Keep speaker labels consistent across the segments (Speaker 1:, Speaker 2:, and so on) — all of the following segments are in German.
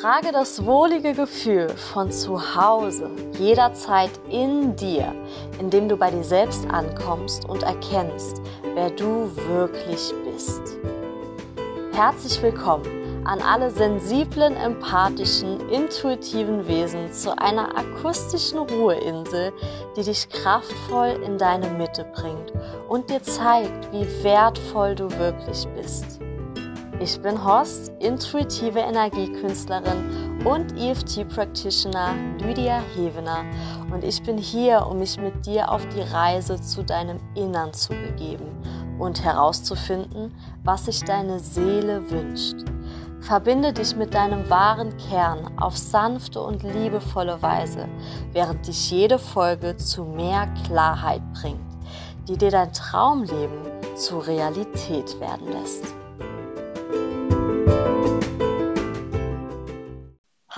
Speaker 1: Trage das wohlige Gefühl von zu Hause jederzeit in dir, indem du bei dir selbst ankommst und erkennst, wer du wirklich bist. Herzlich willkommen an alle sensiblen, empathischen, intuitiven Wesen zu einer akustischen Ruheinsel, die dich kraftvoll in deine Mitte bringt und dir zeigt, wie wertvoll du wirklich bist. Ich bin Horst, intuitive Energiekünstlerin und EFT-Practitioner Lydia Hevener und ich bin hier, um mich mit dir auf die Reise zu deinem Innern zu begeben und herauszufinden, was sich deine Seele wünscht. Verbinde dich mit deinem wahren Kern auf sanfte und liebevolle Weise, während dich jede Folge zu mehr Klarheit bringt, die dir dein Traumleben zur Realität werden lässt.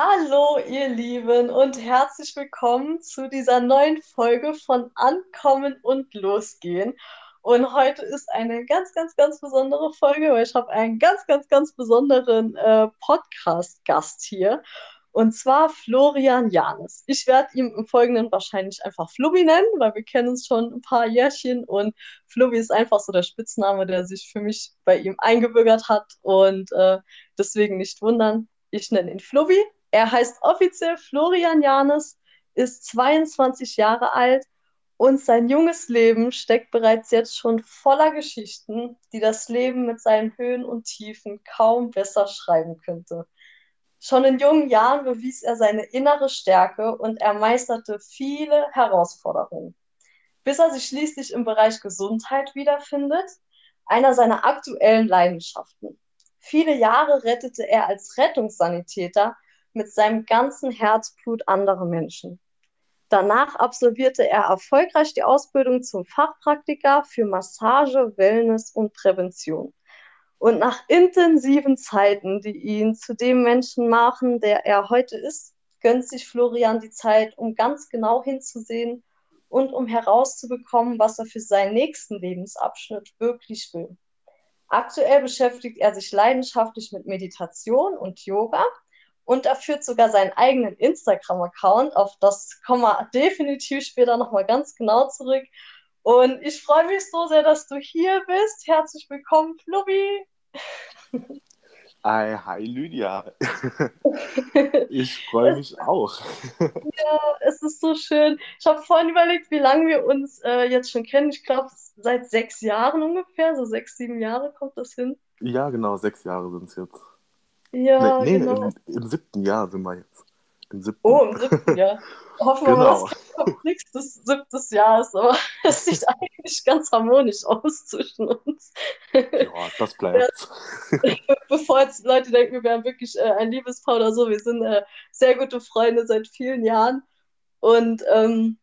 Speaker 1: Hallo, ihr Lieben, und herzlich willkommen zu dieser neuen Folge von Ankommen und Losgehen. Und heute ist eine ganz, ganz, ganz besondere Folge, weil ich habe einen ganz, ganz, ganz besonderen äh, Podcast-Gast hier. Und zwar Florian Janes. Ich werde ihn im Folgenden wahrscheinlich einfach Flubbi nennen, weil wir kennen uns schon ein paar Jährchen und Flubbi ist einfach so der Spitzname, der sich für mich bei ihm eingebürgert hat und äh, deswegen nicht wundern. Ich nenne ihn Flubbi er heißt offiziell Florian Janes, ist 22 Jahre alt und sein junges Leben steckt bereits jetzt schon voller Geschichten, die das Leben mit seinen Höhen und Tiefen kaum besser schreiben könnte. Schon in jungen Jahren bewies er seine innere Stärke und er meisterte viele Herausforderungen, bis er sich schließlich im Bereich Gesundheit wiederfindet, einer seiner aktuellen Leidenschaften. Viele Jahre rettete er als Rettungssanitäter mit seinem ganzen Herzblut andere Menschen. Danach absolvierte er erfolgreich die Ausbildung zum Fachpraktiker für Massage, Wellness und Prävention. Und nach intensiven Zeiten, die ihn zu dem Menschen machen, der er heute ist, gönnt sich Florian die Zeit, um ganz genau hinzusehen und um herauszubekommen, was er für seinen nächsten Lebensabschnitt wirklich will. Aktuell beschäftigt er sich leidenschaftlich mit Meditation und Yoga und er führt sogar seinen eigenen Instagram-Account. Auf das kommen wir definitiv später nochmal ganz genau zurück. Und ich freue mich so sehr, dass du hier bist. Herzlich willkommen, Flubbi.
Speaker 2: Hi, hi Lydia. ich freue mich auch.
Speaker 1: ja, es ist so schön. Ich habe vorhin überlegt, wie lange wir uns äh, jetzt schon kennen. Ich glaube, seit sechs Jahren ungefähr, so sechs, sieben Jahre kommt das hin.
Speaker 2: Ja, genau, sechs Jahre sind es jetzt.
Speaker 1: Ja,
Speaker 2: nee, nee
Speaker 1: genau.
Speaker 2: im, im, siebten Jahr sind wir jetzt.
Speaker 1: Im siebten. Oh, im siebten Jahr. Hoffen wir genau. mal, das kommt nichts des siebten Jahres, aber es sieht eigentlich ganz harmonisch aus zwischen uns.
Speaker 2: Ja, das bleibt.
Speaker 1: Bevor jetzt Leute denken, wir wären wirklich äh, ein Liebespaar oder so, wir sind äh, sehr gute Freunde seit vielen Jahren und ähm,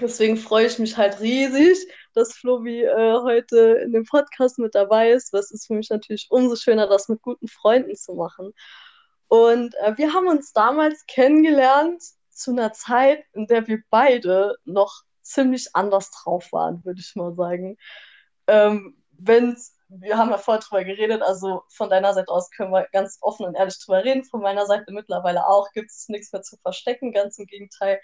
Speaker 1: deswegen freue ich mich halt riesig, dass Flobi äh, heute in dem Podcast mit dabei ist. Was ist für mich natürlich umso schöner, das mit guten Freunden zu machen. Und äh, wir haben uns damals kennengelernt zu einer Zeit, in der wir beide noch ziemlich anders drauf waren, würde ich mal sagen. Ähm, wir haben ja vorher drüber geredet, also von deiner Seite aus können wir ganz offen und ehrlich drüber reden. Von meiner Seite mittlerweile auch gibt es nichts mehr zu verstecken, ganz im Gegenteil.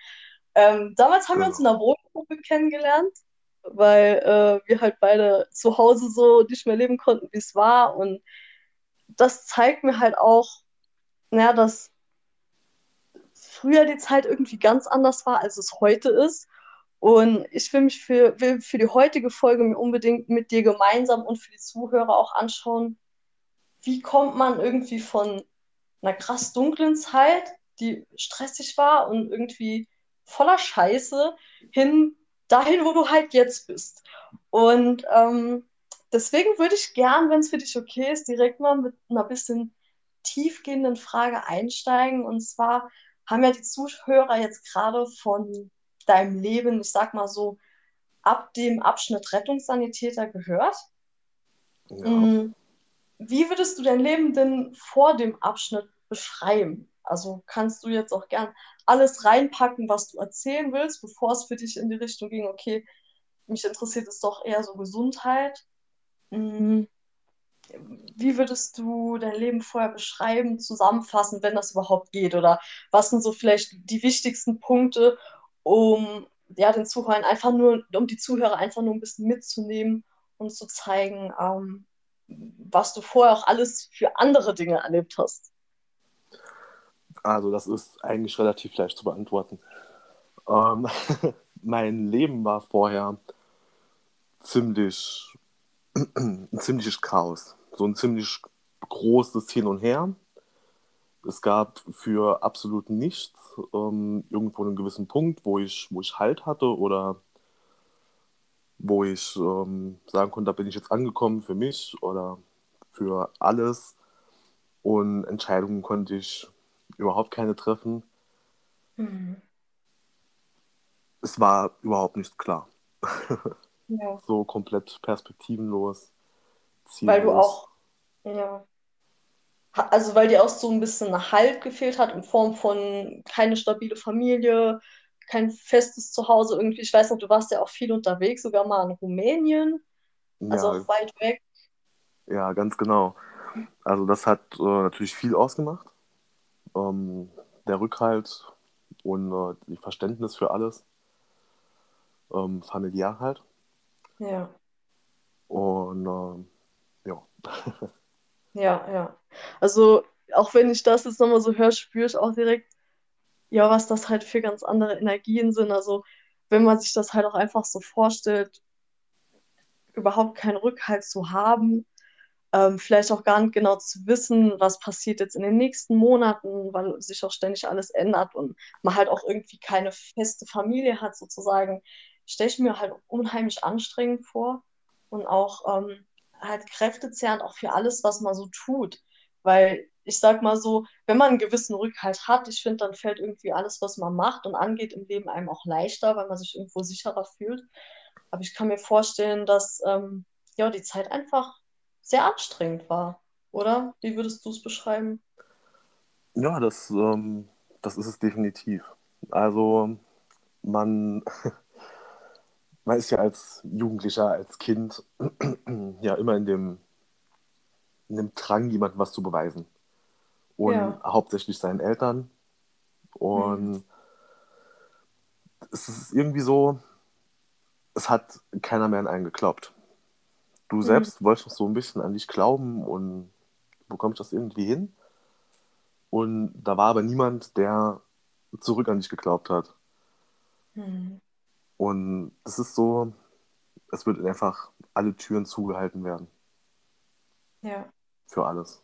Speaker 1: Ähm, damals haben ja. wir uns in einer Wohngruppe kennengelernt weil äh, wir halt beide zu Hause so nicht mehr leben konnten, wie es war. Und das zeigt mir halt auch, naja, dass früher die Zeit irgendwie ganz anders war, als es heute ist. Und ich will mich für, will für die heutige Folge mir unbedingt mit dir gemeinsam und für die Zuhörer auch anschauen, wie kommt man irgendwie von einer krass dunklen Zeit, die stressig war und irgendwie voller Scheiße, hin dahin, wo du halt jetzt bist. Und ähm, deswegen würde ich gern, wenn es für dich okay ist, direkt mal mit einer bisschen tiefgehenden Frage einsteigen. Und zwar haben ja die Zuhörer jetzt gerade von deinem Leben, ich sag mal so, ab dem Abschnitt Rettungssanitäter gehört. Ja. Mm, wie würdest du dein Leben denn vor dem Abschnitt beschreiben? Also kannst du jetzt auch gern alles reinpacken, was du erzählen willst, bevor es für dich in die Richtung ging, okay, mich interessiert es doch eher so Gesundheit. Mhm. wie würdest du dein Leben vorher beschreiben, zusammenfassen, wenn das überhaupt geht? Oder was sind so vielleicht die wichtigsten Punkte, um ja, den Zuhörern einfach nur, um die Zuhörer einfach nur ein bisschen mitzunehmen und zu zeigen, ähm, was du vorher auch alles für andere Dinge erlebt hast?
Speaker 2: Also das ist eigentlich relativ leicht zu beantworten. Ähm, mein Leben war vorher ziemlich ein ziemliches Chaos. So ein ziemlich großes Hin und Her. Es gab für absolut nichts ähm, irgendwo einen gewissen Punkt, wo ich, wo ich Halt hatte oder wo ich ähm, sagen konnte, da bin ich jetzt angekommen für mich oder für alles. Und Entscheidungen konnte ich überhaupt keine treffen. Mhm. Es war überhaupt nicht klar. Ja. so komplett perspektivenlos.
Speaker 1: Ziellos. Weil du auch, ja. Also weil dir auch so ein bisschen Halt gefehlt hat in Form von keine stabile Familie, kein festes Zuhause irgendwie. Ich weiß noch, du warst ja auch viel unterwegs, sogar mal in Rumänien, also ja. auch weit weg.
Speaker 2: Ja, ganz genau. Also das hat äh, natürlich viel ausgemacht. Ähm, der Rückhalt und äh, die Verständnis für alles. Ähm, familiär halt.
Speaker 1: Ja.
Speaker 2: Und ähm, ja.
Speaker 1: ja, ja. Also auch wenn ich das jetzt nochmal so höre, spüre ich auch direkt, ja, was das halt für ganz andere Energien sind. Also wenn man sich das halt auch einfach so vorstellt, überhaupt keinen Rückhalt zu haben, ähm, vielleicht auch gar nicht genau zu wissen, was passiert jetzt in den nächsten Monaten, weil sich auch ständig alles ändert und man halt auch irgendwie keine feste Familie hat sozusagen stelle ich mir halt unheimlich anstrengend vor und auch ähm, halt kräftezehrend auch für alles, was man so tut. Weil ich sag mal so, wenn man einen gewissen Rückhalt hat, ich finde, dann fällt irgendwie alles, was man macht und angeht im Leben einem auch leichter, weil man sich irgendwo sicherer fühlt. Aber ich kann mir vorstellen, dass ähm, ja die Zeit einfach sehr anstrengend war, oder? Wie würdest du es beschreiben?
Speaker 2: Ja, das, ähm, das ist es definitiv. Also man, man ist ja als Jugendlicher, als Kind ja immer in dem, in dem Drang, jemandem was zu beweisen. Und ja. hauptsächlich seinen Eltern. Und mhm. es ist irgendwie so, es hat keiner mehr an einen geglaubt. Du mhm. selbst wolltest noch so ein bisschen an dich glauben und bekommst das irgendwie hin. Und da war aber niemand, der zurück an dich geglaubt hat. Mhm. Und es ist so, es wird einfach alle Türen zugehalten werden.
Speaker 1: Ja.
Speaker 2: Für alles.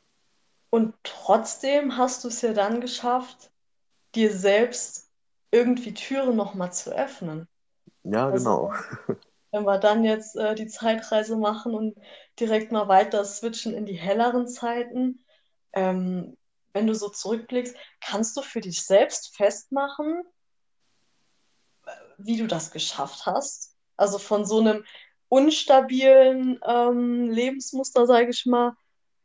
Speaker 1: Und trotzdem hast du es ja dann geschafft, dir selbst irgendwie Türen nochmal zu öffnen.
Speaker 2: Ja, also,
Speaker 1: genau. Wenn wir dann jetzt äh, die Zeitreise machen und direkt mal weiter switchen in die helleren Zeiten, ähm, wenn du so zurückblickst, kannst du für dich selbst festmachen, wie du das geschafft hast. Also von so einem unstabilen ähm, Lebensmuster, sage ich mal,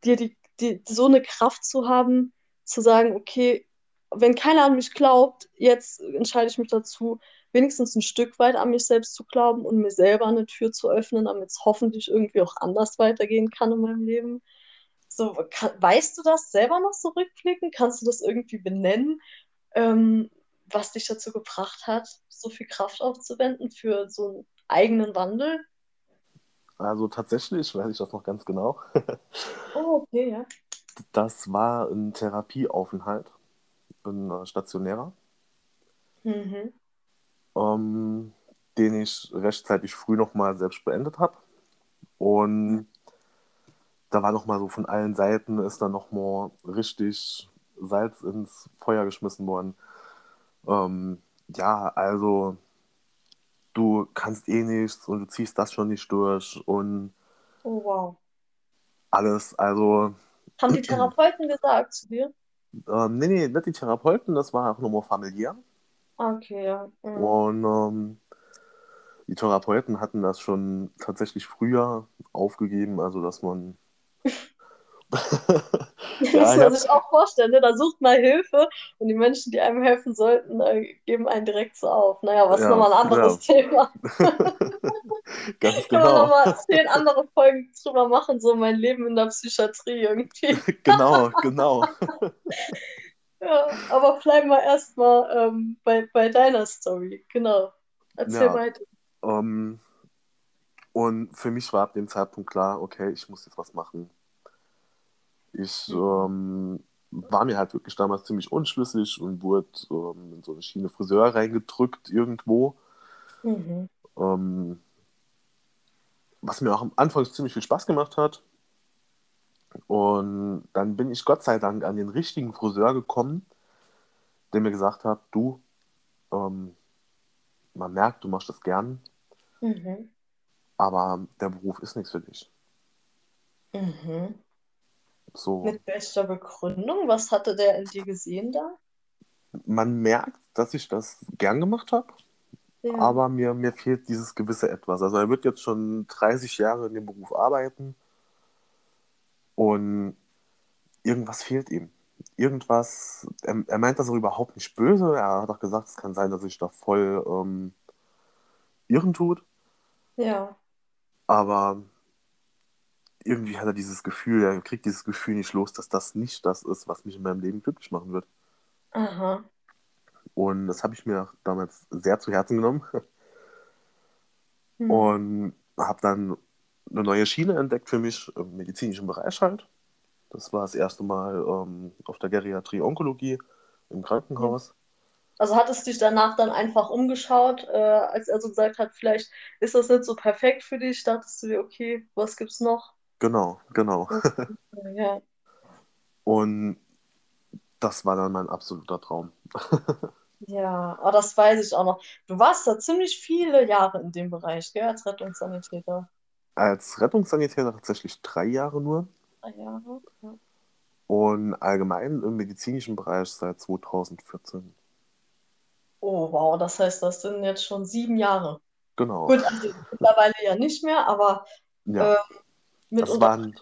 Speaker 1: dir die, die, so eine Kraft zu haben, zu sagen, okay, wenn keiner an mich glaubt, jetzt entscheide ich mich dazu, wenigstens ein Stück weit an mich selbst zu glauben und mir selber eine Tür zu öffnen, damit es hoffentlich irgendwie auch anders weitergehen kann in meinem Leben. So, kann, weißt du das selber noch so rückblicken? Kannst du das irgendwie benennen? Ähm, was dich dazu gebracht hat, so viel Kraft aufzuwenden für so einen eigenen Wandel?
Speaker 2: Also tatsächlich weiß ich das noch ganz genau.
Speaker 1: oh, okay, ja.
Speaker 2: Das war ein Therapieaufenthalt, ein äh, stationärer, mhm. Ähm, den ich rechtzeitig früh nochmal selbst beendet habe. Und da war nochmal so von allen Seiten, ist dann nochmal richtig Salz ins Feuer geschmissen worden. Ähm, ja, also du kannst eh nichts und du ziehst das schon nicht durch und
Speaker 1: oh, wow.
Speaker 2: alles. Also.
Speaker 1: Haben die Therapeuten gesagt zu dir?
Speaker 2: Ähm, nee, nee, nicht die Therapeuten, das war auch nur familiär.
Speaker 1: Okay, ja.
Speaker 2: Mhm. Und ähm, die Therapeuten hatten das schon tatsächlich früher aufgegeben, also dass man
Speaker 1: Das ja, muss man sich auch vorstellen, ne? da sucht man Hilfe und die Menschen, die einem helfen sollten, äh, geben einen direkt so auf. Naja, was ja, ist nochmal ein anderes ja. Thema.
Speaker 2: Ganz
Speaker 1: Können wir
Speaker 2: genau.
Speaker 1: nochmal zehn andere Folgen drüber machen, so mein Leben in der Psychiatrie irgendwie.
Speaker 2: Genau, genau.
Speaker 1: Ja, aber bleiben wir erstmal ähm, bei, bei deiner Story. Genau. Erzähl
Speaker 2: Ja.
Speaker 1: weiter.
Speaker 2: Ähm, und für mich war ab dem Zeitpunkt klar, okay, ich muss jetzt was machen. Ich ähm, war mir halt wirklich damals ziemlich unschlüssig und wurde ähm, in so eine Schiene Friseur reingedrückt irgendwo.
Speaker 1: Mhm.
Speaker 2: Ähm, was mir auch am Anfang ziemlich viel Spaß gemacht hat. Und dann bin ich Gott sei Dank an den richtigen Friseur gekommen, der mir gesagt hat, du, ähm, man merkt, du machst das gern,
Speaker 1: Mhm.
Speaker 2: aber der Beruf ist nichts für dich.
Speaker 1: Mhm.
Speaker 2: So,
Speaker 1: Mit welcher Begründung? Was hatte der in dir gesehen da?
Speaker 2: man merkt, dass ich das gern gemacht habe,
Speaker 1: Ja.
Speaker 2: aber mir, mir fehlt dieses gewisse Etwas. Also er wird jetzt schon 30 Jahre in dem Beruf arbeiten und irgendwas fehlt ihm. Irgendwas, er, er meint das auch überhaupt nicht böse. Er hat auch gesagt, es kann sein, dass sich da voll ähm, irren tut,
Speaker 1: Ja.
Speaker 2: aber irgendwie hat er dieses Gefühl, er kriegt dieses Gefühl nicht los, dass das nicht das ist, was mich in meinem Leben glücklich machen wird.
Speaker 1: Aha.
Speaker 2: Und das habe ich mir damals sehr zu Herzen genommen
Speaker 1: Hm.
Speaker 2: und habe dann eine neue Schiene entdeckt für mich im medizinischen Bereich halt. Das war das erste Mal ähm, auf der Geriatrie Onkologie im Krankenhaus.
Speaker 1: Also hattest du dich danach dann einfach umgeschaut, äh, als er so gesagt hat, vielleicht ist das nicht so perfekt für dich, dachtest du dir, okay, was gibt's noch?
Speaker 2: Genau, genau.
Speaker 1: Ja.
Speaker 2: Und das war dann mein absoluter Traum.
Speaker 1: Ja, aber das weiß ich auch noch. Du warst da ziemlich viele Jahre in dem Bereich, gell, als Rettungssanitäter.
Speaker 2: Als Rettungssanitäter tatsächlich drei Jahre nur
Speaker 1: Drei Jahre. Ja.
Speaker 2: und allgemein im medizinischen Bereich seit 2014.
Speaker 1: Oh, wow, das heißt, das sind jetzt schon sieben Jahre.
Speaker 2: Genau.
Speaker 1: Gut, also mittlerweile ja nicht mehr, aber
Speaker 2: Ja,
Speaker 1: äh, mit
Speaker 2: das waren,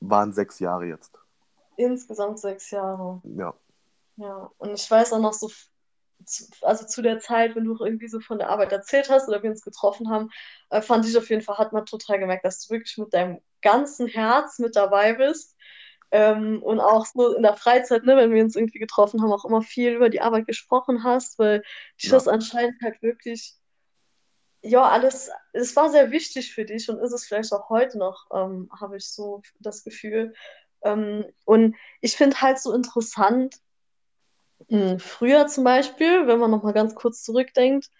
Speaker 2: waren sechs Jahre jetzt.
Speaker 1: insgesamt sechs Jahre.
Speaker 2: Ja,
Speaker 1: Ja, und ich weiß auch noch so, zu, also zu der Zeit, wenn du auch irgendwie so von der Arbeit erzählt hast oder wir uns getroffen haben, äh, fand ich auf jeden Fall, hat man total gemerkt, dass du wirklich mit deinem ganzen Herz mit dabei bist. Ähm, und auch so in der Freizeit, ne, wenn wir uns irgendwie getroffen haben, auch immer viel über die Arbeit gesprochen hast, weil dich
Speaker 2: Ja.
Speaker 1: das anscheinend halt wirklich, ja, alles, es war sehr wichtig für dich und ist es vielleicht auch heute noch, ähm, habe ich so das Gefühl. Ähm, und ich finde halt so interessant, früher zum Beispiel, wenn man nochmal ganz kurz zurückdenkt,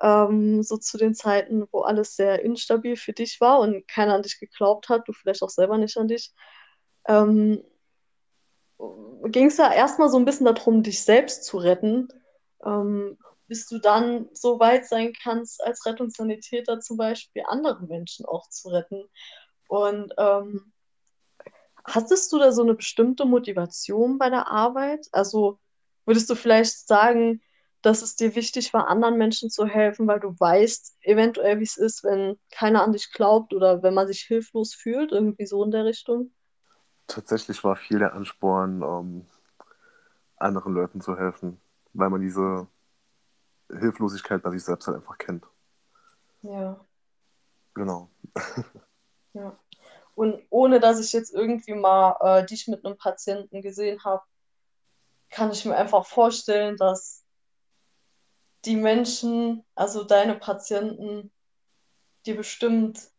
Speaker 1: ähm, so zu den Zeiten, wo alles sehr instabil für dich war und keiner an dich geglaubt hat, du vielleicht auch selber nicht an dich, ähm, ging es ja erstmal so ein bisschen darum, dich selbst zu retten, ähm, bis du dann so weit sein kannst, als Rettungssanitäter zum Beispiel andere Menschen auch zu retten. Und ähm, hattest du da so eine bestimmte Motivation bei der Arbeit? Also würdest du vielleicht sagen, dass es dir wichtig war, anderen Menschen zu helfen, weil du weißt eventuell, wie es ist, wenn keiner an dich glaubt oder wenn man sich hilflos fühlt, irgendwie so in der Richtung?
Speaker 2: tatsächlich war viel der Ansporn, ähm, anderen Leuten zu helfen, weil man diese Hilflosigkeit bei sich selbst halt einfach kennt.
Speaker 1: Ja.
Speaker 2: Genau.
Speaker 1: Ja. Und ohne dass ich jetzt irgendwie mal äh, dich mit einem Patienten gesehen habe, kann ich mir einfach vorstellen, dass die Menschen, also deine Patienten, dir bestimmt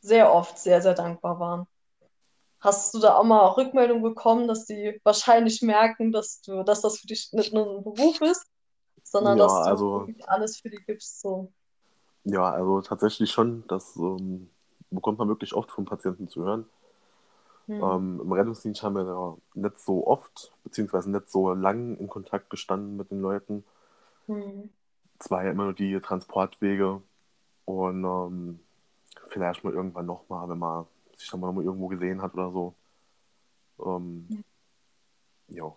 Speaker 1: sehr oft sehr, sehr dankbar waren. Hast du da auch mal Rückmeldung bekommen, dass die wahrscheinlich merken, dass du, dass das für dich nicht nur ein Beruf ist, sondern
Speaker 2: Ja,
Speaker 1: dass du
Speaker 2: also-
Speaker 1: wirklich alles für die gibst, so.
Speaker 2: Ja, also tatsächlich schon, das ähm, bekommt man wirklich oft von Patienten zu hören.
Speaker 1: Hm.
Speaker 2: Ähm, Im Rettungsdienst haben wir da nicht so oft, beziehungsweise nicht so lang in Kontakt gestanden mit den Leuten.
Speaker 1: Hm.
Speaker 2: Es war ja immer nur die Transportwege und ähm, vielleicht mal irgendwann nochmal, wenn man sich dann mal irgendwo gesehen hat oder so. Ähm, ja.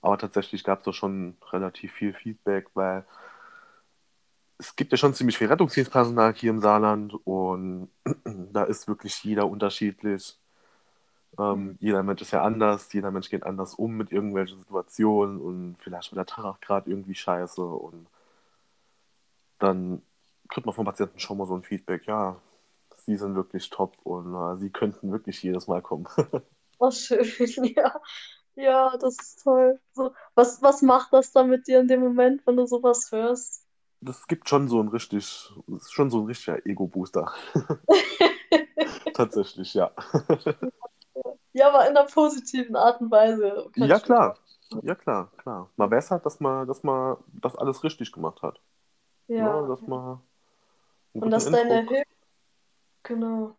Speaker 2: Aber tatsächlich gab es da schon relativ viel Feedback, weil es gibt ja schon ziemlich viel Rettungsdienstpersonal hier im Saarland und da ist wirklich jeder unterschiedlich. Ähm, jeder Mensch ist ja anders, jeder Mensch geht anders um mit irgendwelchen Situationen und vielleicht wird der Tag auch gerade irgendwie scheiße und dann kriegt man vom Patienten schon mal so ein Feedback, ja, sie sind wirklich top und äh, sie könnten wirklich jedes Mal kommen.
Speaker 1: Oh, schön, ja. Ja, das ist toll. So, was, was macht das dann mit dir in dem Moment, wenn du sowas hörst?
Speaker 2: Das gibt schon so ein richtig, das ist schon so ein richtiger Ego-Booster. Tatsächlich, ja.
Speaker 1: Ja, aber in einer positiven Art und Weise.
Speaker 2: Ja, klar. Ja, klar, klar. Man weiß halt, dass man, dass man das alles richtig gemacht hat.
Speaker 1: Ja.
Speaker 2: Ne? Dass man
Speaker 1: Und dass deine. Hilfe, genau.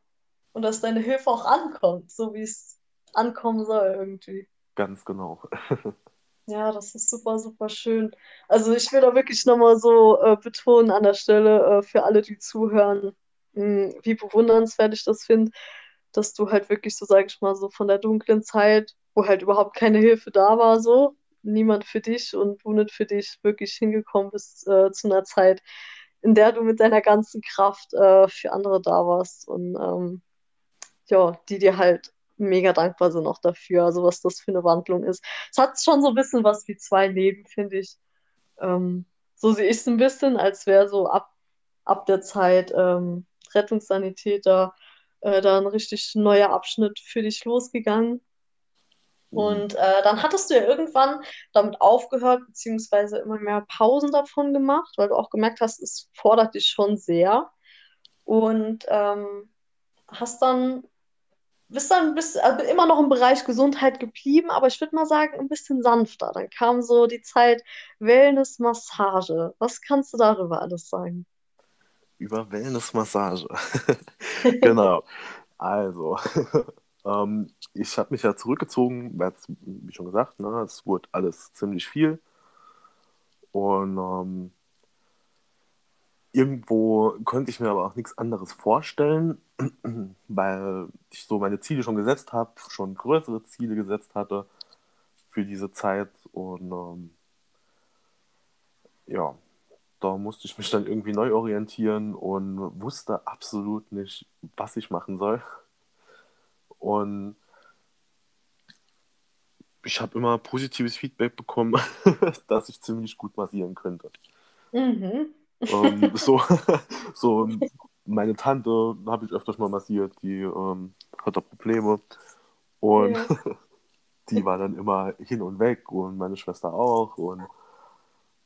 Speaker 1: Und dass deine Hilfe auch ankommt, so wie es ankommen soll irgendwie.
Speaker 2: Ganz genau.
Speaker 1: Ja, das ist super, super schön. Also ich will da wirklich nochmal so äh, betonen an der Stelle äh, für alle, die zuhören, mh, wie bewundernswert ich das finde, dass du halt wirklich so, sag ich mal, so von der dunklen Zeit, wo halt überhaupt keine Hilfe da war, so, niemand für dich und du nicht für dich wirklich hingekommen bist äh, zu einer Zeit, in der du mit deiner ganzen Kraft äh, für andere da warst und ähm, ja, die dir halt mega dankbar sind auch dafür, also was das für eine Wandlung ist. Es hat schon so ein bisschen was wie zwei Leben, finde ich. Ähm, so sehe ich es ein bisschen, als wäre so ab, ab der Zeit ähm, Rettungssanitäter äh, da ein richtig neuer Abschnitt für dich losgegangen.
Speaker 2: Mhm.
Speaker 1: Und äh, dann hattest du ja irgendwann damit aufgehört, beziehungsweise immer mehr Pausen davon gemacht, weil du auch gemerkt hast, es fordert dich schon sehr. Und ähm, hast dann bist dann bist, also immer noch im Bereich Gesundheit geblieben, aber ich würde mal sagen, ein bisschen sanfter. Dann kam so die Zeit Wellness, Massage. Was kannst du darüber alles sagen?
Speaker 2: Über Wellnessmassage. Genau. Also, ähm, ich habe mich ja zurückgezogen, wie schon gesagt, ne, es wurde alles ziemlich viel. Und ähm, irgendwo konnte ich mir aber auch nichts anderes vorstellen, weil ich so meine Ziele schon gesetzt habe, schon größere Ziele gesetzt hatte für diese Zeit. Und ähm, ja, da musste ich mich dann irgendwie neu orientieren und wusste absolut nicht, was ich machen soll. Und ich habe immer positives Feedback bekommen, dass ich ziemlich gut massieren könnte.
Speaker 1: Mhm.
Speaker 2: Ähm, so, so meine Tante habe ich öfters mal massiert, die ähm, hat da Probleme. Und
Speaker 1: Ja.
Speaker 2: die war dann immer hin und weg und meine Schwester auch. Und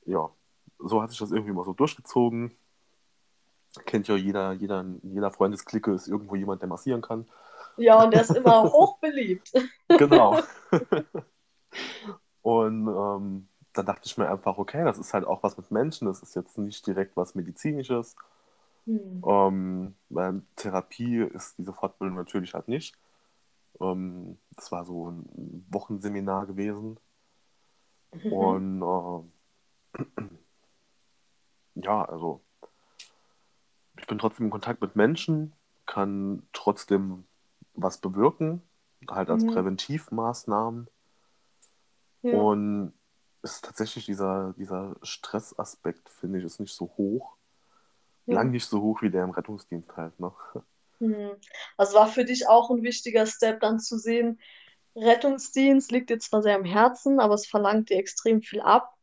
Speaker 2: ja, so hat sich das irgendwie mal so durchgezogen. Kennt ja jeder, jeder, in jeder Freundesklicke ist irgendwo jemand, der massieren kann.
Speaker 1: Ja, und der ist immer hochbeliebt.
Speaker 2: Genau. Und ähm, da dachte ich mir einfach, okay, das ist halt auch was mit Menschen, das ist jetzt nicht direkt was Medizinisches.
Speaker 1: Hm.
Speaker 2: Ähm, weil Therapie ist diese Fortbildung natürlich halt nicht. Ähm, das war so ein Wochenseminar gewesen. Und äh, ja, also ich bin trotzdem in Kontakt mit Menschen, kann trotzdem was bewirken, halt als
Speaker 1: Mhm.
Speaker 2: Präventivmaßnahmen.
Speaker 1: Ja.
Speaker 2: Und es ist tatsächlich dieser, dieser Stressaspekt, finde ich, ist nicht so hoch.
Speaker 1: Ja.
Speaker 2: Lang nicht so hoch wie der im Rettungsdienst halt, ne?
Speaker 1: Hm. Also war für dich auch ein wichtiger Step, dann zu sehen, Rettungsdienst liegt dir zwar sehr am Herzen, aber es verlangt dir extrem viel ab.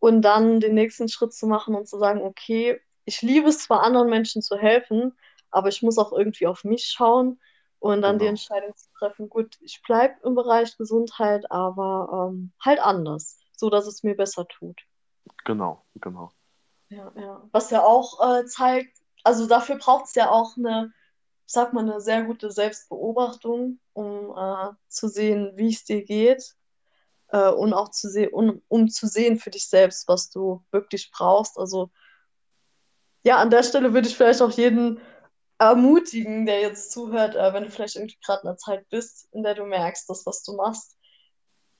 Speaker 1: Und dann den nächsten Schritt zu machen und zu sagen, okay, ich liebe es zwar, anderen Menschen zu helfen, aber ich muss auch irgendwie auf mich schauen und dann die
Speaker 2: Genau.
Speaker 1: Entscheidung zu treffen, gut, ich bleibe im Bereich Gesundheit, aber ähm, halt anders, so dass es mir besser tut.
Speaker 2: Genau, genau.
Speaker 1: Ja, ja. Was ja auch äh, zeigt, also dafür braucht es ja auch eine, ich sag mal, eine sehr gute Selbstbeobachtung, um äh, zu sehen, wie es dir geht äh, und auch zu sehen, um, um zu sehen für dich selbst, was du wirklich brauchst. Also ja, an der Stelle würde ich vielleicht auch jeden ermutigen, der jetzt zuhört, äh, wenn du vielleicht irgendwie gerade in einer Zeit bist, in der du merkst, dass was du machst,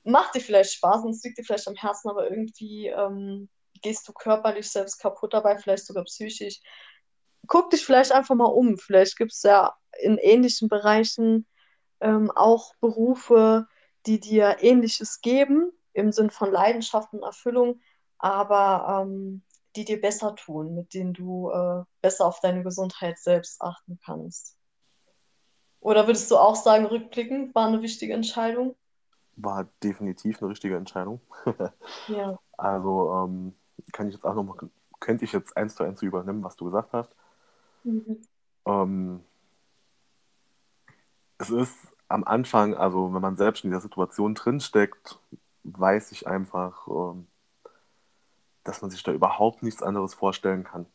Speaker 1: macht dir vielleicht Spaß und es liegt dir vielleicht am Herzen, aber irgendwie ähm, gehst du körperlich selbst kaputt dabei, vielleicht sogar psychisch. Guck dich vielleicht einfach mal um. Vielleicht gibt es ja in ähnlichen Bereichen ähm, auch Berufe, die dir Ähnliches geben, im Sinn von Leidenschaft und Erfüllung, aber ähm, die dir besser tun, mit denen du äh, besser auf deine Gesundheit selbst achten kannst. Oder würdest du auch sagen, rückblickend war eine wichtige Entscheidung?
Speaker 2: War definitiv eine richtige Entscheidung.
Speaker 1: Ja.
Speaker 2: Also ähm, kann ich jetzt auch noch mal könnte ich jetzt eins zu eins übernehmen, was du gesagt hast.
Speaker 1: Mhm.
Speaker 2: Ähm, es ist am Anfang, also wenn man selbst in der Situation drinsteckt, weiß ich einfach, ähm, dass man sich da überhaupt nichts anderes vorstellen kann.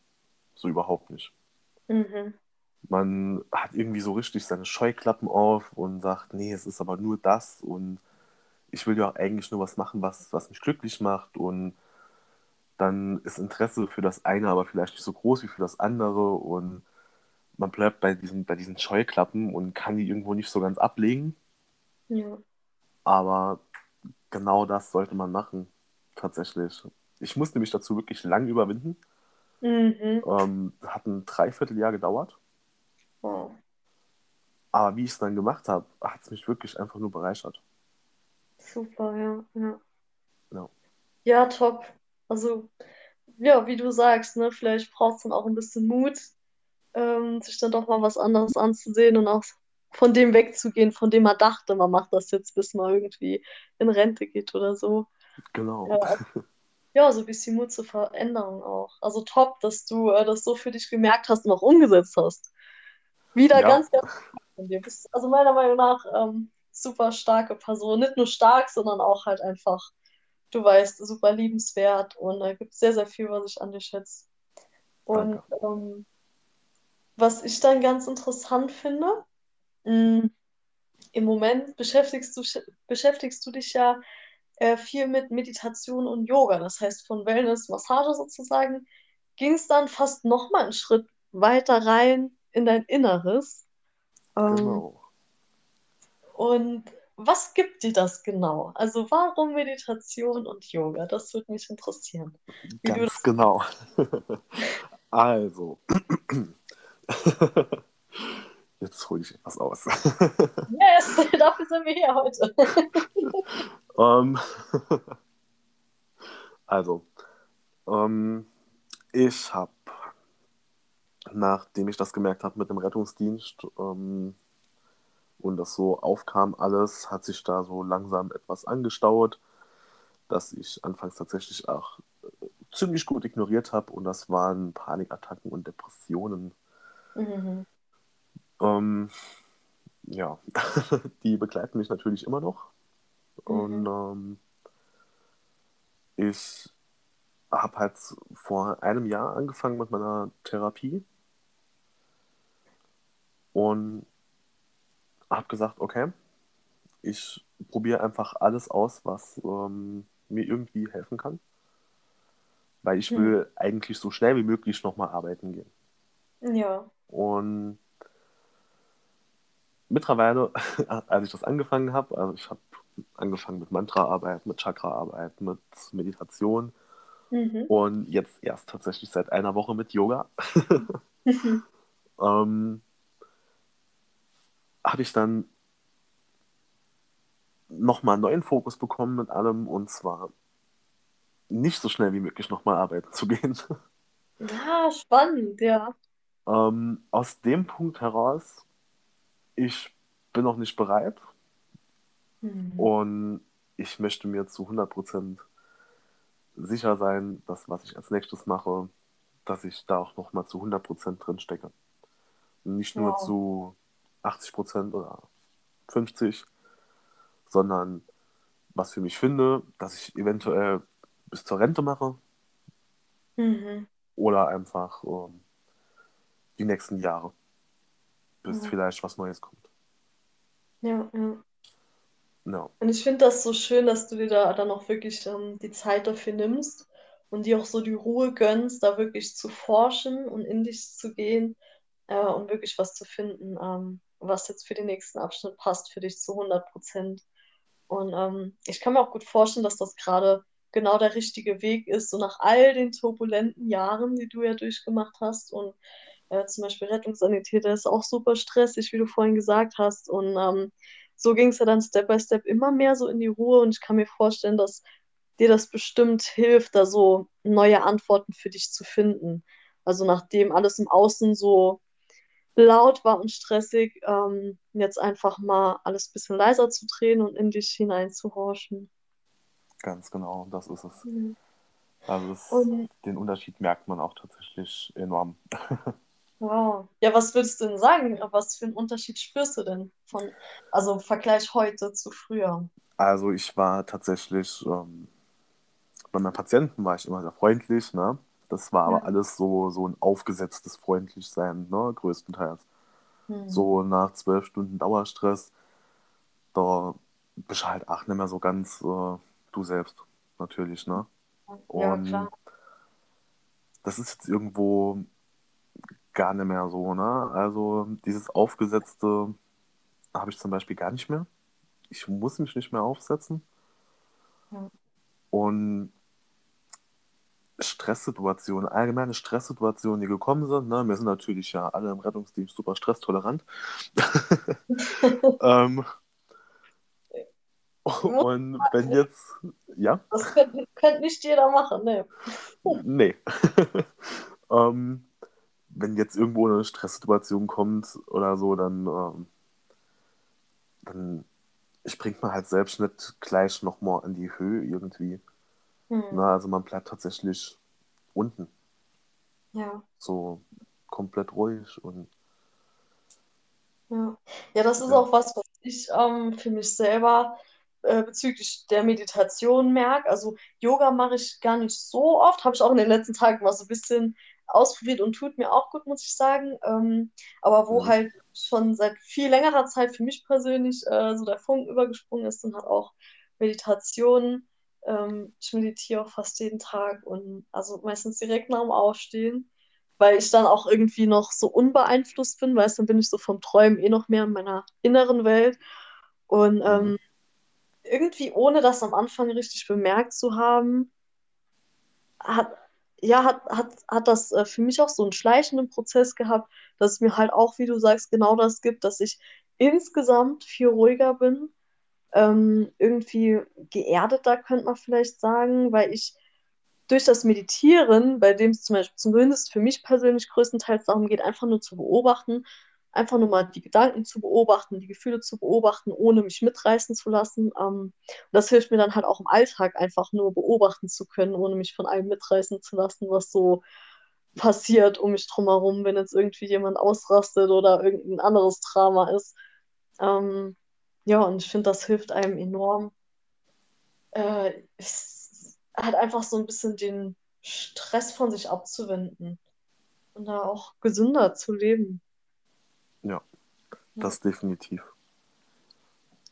Speaker 2: So überhaupt nicht.
Speaker 1: Mhm.
Speaker 2: Man hat irgendwie so richtig seine Scheuklappen auf und sagt, nee, es ist aber nur das und ich will ja eigentlich nur was machen, was, was mich glücklich macht und dann ist Interesse für das eine aber vielleicht nicht so groß wie für das andere und man bleibt bei diesen, bei diesen Scheuklappen und kann die irgendwo nicht so ganz ablegen.
Speaker 1: Ja.
Speaker 2: Aber genau das sollte man machen, tatsächlich. Ich musste mich dazu wirklich lang überwinden.
Speaker 1: Mhm.
Speaker 2: Ähm, hat ein Dreivierteljahr gedauert.
Speaker 1: Wow.
Speaker 2: Aber wie ich es dann gemacht habe, hat es mich wirklich einfach nur bereichert.
Speaker 1: Super, ja, ja.
Speaker 2: Ja.
Speaker 1: Ja, top. Also, ja, wie du sagst, ne, vielleicht braucht es dann auch ein bisschen Mut, ähm, sich dann doch mal was anderes anzusehen und auch von dem wegzugehen, von dem man dachte, man macht das jetzt, bis man irgendwie in Rente geht oder so.
Speaker 2: Genau.
Speaker 1: Ja, ja so ein bisschen Mut zur Veränderung auch. Also top, dass du äh, das so für dich gemerkt hast und auch umgesetzt hast. Wieder
Speaker 2: Ja.
Speaker 1: ganz, ganz von dir. Bist also meiner Meinung nach ähm, super starke Person. Nicht nur stark, sondern auch halt einfach, du weißt, super liebenswert und da gibt es sehr, sehr viel, was ich an dir schätze. Und ähm, was ich dann ganz interessant finde, mh, im Moment beschäftigst du, beschäftigst du dich ja äh, viel mit Meditation und Yoga. Das heißt, von Wellness, Massage sozusagen, ging es dann fast nochmal einen Schritt weiter rein in dein Inneres. Ähm,
Speaker 2: Genau.
Speaker 1: und was gibt dir das genau? Also warum Meditation und Yoga? Das würde mich interessieren. Wie
Speaker 2: Ganz genau. Also. Jetzt hole ich etwas aus.
Speaker 1: Yes, dafür sind wir hier heute.
Speaker 2: Ähm, also, ähm, ich habe, nachdem ich das gemerkt habe mit dem Rettungsdienst ähm, und das so aufkam alles, hat sich da so langsam etwas angestaut, dass ich anfangs tatsächlich auch äh, ziemlich gut ignoriert habe und das waren Panikattacken und Depressionen.
Speaker 1: Mhm.
Speaker 2: Ähm, ja, die begleiten mich natürlich immer noch. Und ähm, ich habe halt vor einem Jahr angefangen mit meiner Therapie und habe gesagt, okay, ich probiere einfach alles aus, was ähm, mir irgendwie helfen kann, weil ich
Speaker 1: Hm.
Speaker 2: will eigentlich so schnell wie möglich nochmal arbeiten gehen.
Speaker 1: Ja.
Speaker 2: Und mittlerweile, als ich das angefangen habe, also ich habe angefangen mit Mantraarbeit, mit Chakraarbeit, mit Meditation
Speaker 1: Mhm.
Speaker 2: und jetzt erst tatsächlich seit einer Woche mit Yoga, ähm, habe ich dann nochmal einen neuen Fokus bekommen mit allem und zwar nicht so schnell wie möglich nochmal arbeiten zu gehen.
Speaker 1: Ja, spannend, ja.
Speaker 2: Ähm, aus dem Punkt heraus, ich bin noch nicht bereit
Speaker 1: Mhm.
Speaker 2: und ich möchte mir zu 100% sicher sein, dass was ich als nächstes mache, dass ich da auch nochmal zu 100% drin stecke. Nicht nur
Speaker 1: Wow.
Speaker 2: zu 80% oder 50%, sondern was für mich finde, dass ich eventuell bis zur Rente mache
Speaker 1: Mhm.
Speaker 2: oder einfach ähm, die nächsten Jahre, bis
Speaker 1: Ja.
Speaker 2: vielleicht was Neues kommt.
Speaker 1: Ja, ja.
Speaker 2: Ja,
Speaker 1: Und ich finde das so schön, dass du dir da dann auch wirklich ähm, die Zeit dafür nimmst und dir auch so die Ruhe gönnst, da wirklich zu forschen und in dich zu gehen, äh, um wirklich was zu finden, ähm, was jetzt für den nächsten Abschnitt passt, für dich zu 100 Prozent. Und ähm, ich kann mir auch gut vorstellen, dass das gerade genau der richtige Weg ist, so nach all den turbulenten Jahren, die du ja durchgemacht hast. Und äh, zum Beispiel Rettungssanitäter ist auch super stressig, wie du vorhin gesagt hast. Und ähm, so ging es ja dann Step by Step immer mehr so in die Ruhe. Und ich kann mir vorstellen, dass dir das bestimmt hilft, da so neue Antworten für dich zu finden. Also nachdem alles im Außen so laut war und stressig, ähm, jetzt einfach mal alles ein bisschen leiser zu drehen und in dich hineinzuhorchen.
Speaker 2: ganz genau, das ist es.
Speaker 1: Mhm.
Speaker 2: Also
Speaker 1: Und
Speaker 2: den Unterschied merkt man auch tatsächlich enorm.
Speaker 1: wow. Ja, was würdest du denn sagen? Was für einen Unterschied spürst du denn von, also im Vergleich heute zu früher?
Speaker 2: Also ich war tatsächlich, ähm, bei meinen Patienten war ich immer sehr freundlich, ne? Das war aber
Speaker 1: Ja.
Speaker 2: alles so, so ein aufgesetztes Freundlichsein, ne? Größtenteils.
Speaker 1: Hm.
Speaker 2: So nach zwölf Stunden Dauerstress, da bist du halt auch nicht mehr so ganz äh, du selbst, natürlich, ne?
Speaker 1: Ja,
Speaker 2: Und
Speaker 1: klar.
Speaker 2: das ist jetzt irgendwo gar nicht mehr so, ne? Also dieses Aufgesetzte habe ich zum Beispiel gar nicht mehr. Ich muss mich nicht mehr aufsetzen.
Speaker 1: Ja.
Speaker 2: Und Stresssituationen, allgemeine Stresssituationen, die gekommen sind, ne? Wir sind natürlich ja alle im Rettungsdienst super stresstolerant. ähm, und wenn jetzt, ja,
Speaker 1: Das könnte, könnte nicht jeder machen, ne?
Speaker 2: nee. ähm, wenn jetzt irgendwo eine Stresssituation kommt oder so, dann, ähm, dann springt man halt selbst nicht gleich nochmal an die Höhe irgendwie.
Speaker 1: Hm.
Speaker 2: Na, also man bleibt tatsächlich unten,
Speaker 1: Ja.
Speaker 2: so komplett ruhig und
Speaker 1: Ja, ja, das ist
Speaker 2: Ja.
Speaker 1: auch was, was ich ähm, für mich selber äh, bezüglich der Meditation merke. Also Yoga mache ich gar nicht so oft, habe ich auch in den letzten Tagen mal so ein bisschen ausprobiert und tut mir auch gut, muss ich sagen. Ähm, aber wo
Speaker 2: Mhm.
Speaker 1: halt schon seit viel längerer Zeit für mich persönlich äh, so der Funken übergesprungen ist, sind halt auch Meditationen. Ähm, ich meditiere auch fast jeden Tag und also meistens direkt nach dem Aufstehen weil ich dann auch irgendwie noch so unbeeinflusst bin, weißt du, dann bin ich so vom Träumen eh noch mehr in meiner inneren Welt. Und ähm,
Speaker 2: Mhm.
Speaker 1: irgendwie, ohne das am Anfang richtig bemerkt zu haben, hat, ja, hat, hat, hat das äh, für mich auch so einen schleichenden Prozess gehabt, dass es mir halt auch, wie du sagst, genau das gibt, dass ich insgesamt viel ruhiger bin, ähm, irgendwie geerdeter, könnte man vielleicht sagen, weil ich durch das Meditieren, bei dem es zum Beispiel zumindest für mich persönlich größtenteils darum geht, einfach nur zu beobachten, einfach nur mal die Gedanken zu beobachten, die Gefühle zu beobachten, ohne mich mitreißen zu lassen. Ähm, das hilft mir dann halt auch im Alltag einfach nur beobachten zu können, ohne mich von allem mitreißen zu lassen, was so passiert um mich drumherum, wenn jetzt irgendwie jemand ausrastet oder irgendein anderes Drama ist. Ähm, ja, und ich finde, das hilft einem enorm, äh, es hat einfach so ein bisschen den Stress von sich abzuwenden und da auch gesünder zu leben.
Speaker 2: Ja, das definitiv.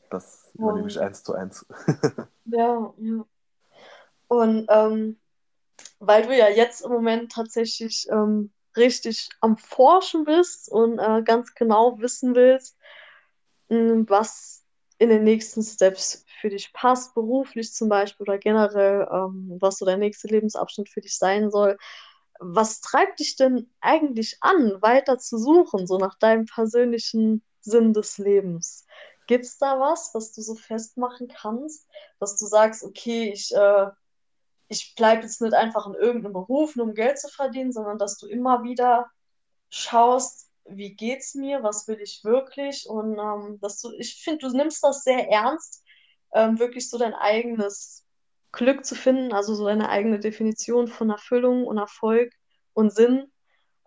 Speaker 2: Das übernehme ich eins zu eins.
Speaker 1: Ja, ja. Und ähm, weil du ja jetzt im Moment tatsächlich ähm, richtig am Forschen bist und äh, ganz genau wissen willst, mh, was in den nächsten Steps für dich passt, beruflich zum Beispiel oder generell, ähm, was so der nächste Lebensabschnitt für dich sein soll. Was treibt dich denn eigentlich an, weiter zu suchen, so nach deinem persönlichen Sinn des Lebens? Gibt es da was, was du so festmachen kannst, dass du sagst, okay, ich, äh, ich bleibe jetzt nicht einfach in irgendeinem Beruf, nur um Geld zu verdienen, sondern dass du immer wieder schaust, wie geht's mir, was will ich wirklich und ähm, dass du, ich finde, du nimmst das sehr ernst, ähm, wirklich so dein eigenes Glück zu finden, also so deine eigene Definition von Erfüllung und Erfolg und Sinn.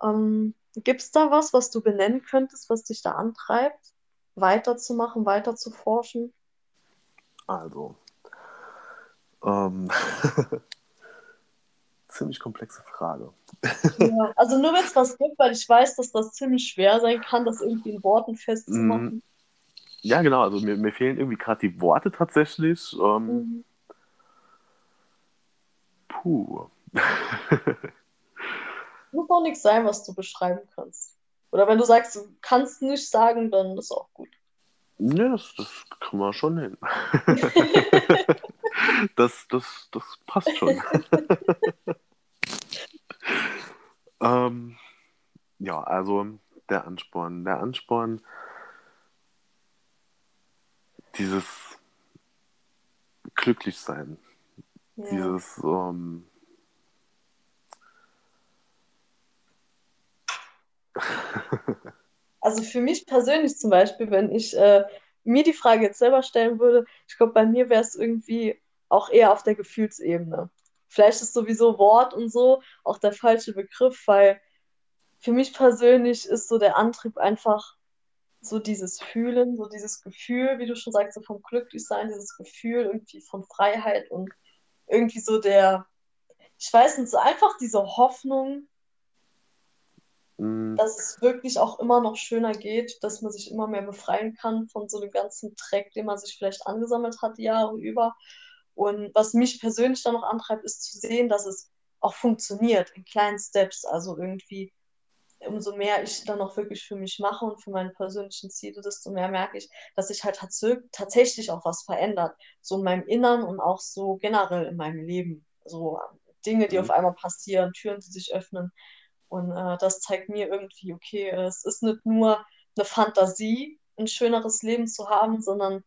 Speaker 1: Ähm, gibt es da was, was du benennen könntest, was dich da antreibt, weiterzumachen, weiter zu forschen?
Speaker 2: Also, ähm, ziemlich komplexe Frage.
Speaker 1: Ja, also nur wenn es was gibt, weil ich weiß, dass das ziemlich schwer sein kann, das irgendwie in Worten festzumachen.
Speaker 2: Ja, genau, also mir, mir fehlen irgendwie gerade die Worte tatsächlich. Ähm,
Speaker 1: Mhm.
Speaker 2: Puh.
Speaker 1: Muss auch nichts sein, was du beschreiben kannst. Oder wenn du sagst, du kannst nicht sagen, dann ist auch gut.
Speaker 2: Ja, das, das kriegen wir schon hin. das, das, das passt schon. ähm, ja, also der Ansporn. Der Ansporn, dieses Glücklichsein,
Speaker 1: Ja.
Speaker 2: dieses ähm,
Speaker 1: Also für mich persönlich zum Beispiel, wenn ich äh, mir die Frage jetzt selber stellen würde, ich glaube, bei mir wäre es irgendwie auch eher auf der Gefühlsebene. vielleicht ist sowieso Wort und so auch der falsche Begriff, weil für mich persönlich ist so der Antrieb einfach so dieses Fühlen, so dieses Gefühl, wie du schon sagst, so vom Glücklichsein, dieses Gefühl irgendwie von Freiheit und irgendwie so der, ich weiß nicht, so einfach diese Hoffnung,
Speaker 2: Mm,
Speaker 1: dass es wirklich auch immer noch schöner geht, dass man sich immer mehr befreien kann von so dem ganzen Dreck, den man sich vielleicht angesammelt hat die Jahre über. Und was mich persönlich dann noch antreibt, ist zu sehen, dass es auch funktioniert in kleinen Steps. Also irgendwie, umso mehr ich dann auch wirklich für mich mache und für meine persönlichen Ziele, desto mehr merke ich, dass sich halt tats tatsächlich auch was verändert. So in meinem Innern und auch so generell in meinem Leben. So Dinge, die
Speaker 2: mm,
Speaker 1: auf einmal passieren, Türen, die sich öffnen. Und äh, das zeigt mir irgendwie, okay, es ist nicht nur eine Fantasie, ein schöneres Leben zu haben, sondern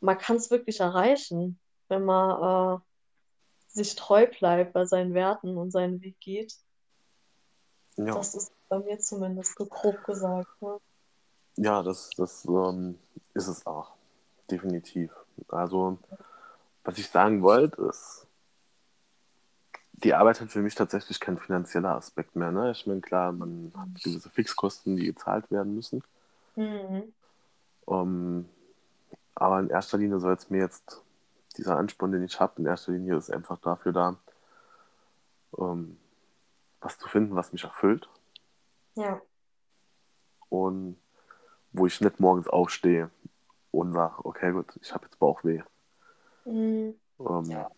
Speaker 1: man kann es wirklich erreichen, wenn man äh, sich treu bleibt bei seinen Werten und seinen Weg geht.
Speaker 2: ja,
Speaker 1: Das ist bei mir zumindest grob gesagt. Ne?
Speaker 2: ja, das, das ähm, ist es auch. Definitiv. Also, was ich sagen wollte, ist, die Arbeit hat für mich tatsächlich kein finanzieller Aspekt mehr. Ne? Ich meine, klar, man hat gewisse Fixkosten, die gezahlt werden müssen.
Speaker 1: Mhm.
Speaker 2: Ähm, aber in erster Linie soll es mir jetzt dieser Ansporn, den ich habe, in erster Linie ist einfach dafür da, ähm, was zu finden, was mich erfüllt
Speaker 1: Ja.
Speaker 2: und wo ich nicht morgens aufstehe und sage, okay, gut, ich habe jetzt Bauchweh.
Speaker 1: Mhm.
Speaker 2: Ähm,
Speaker 1: Ja.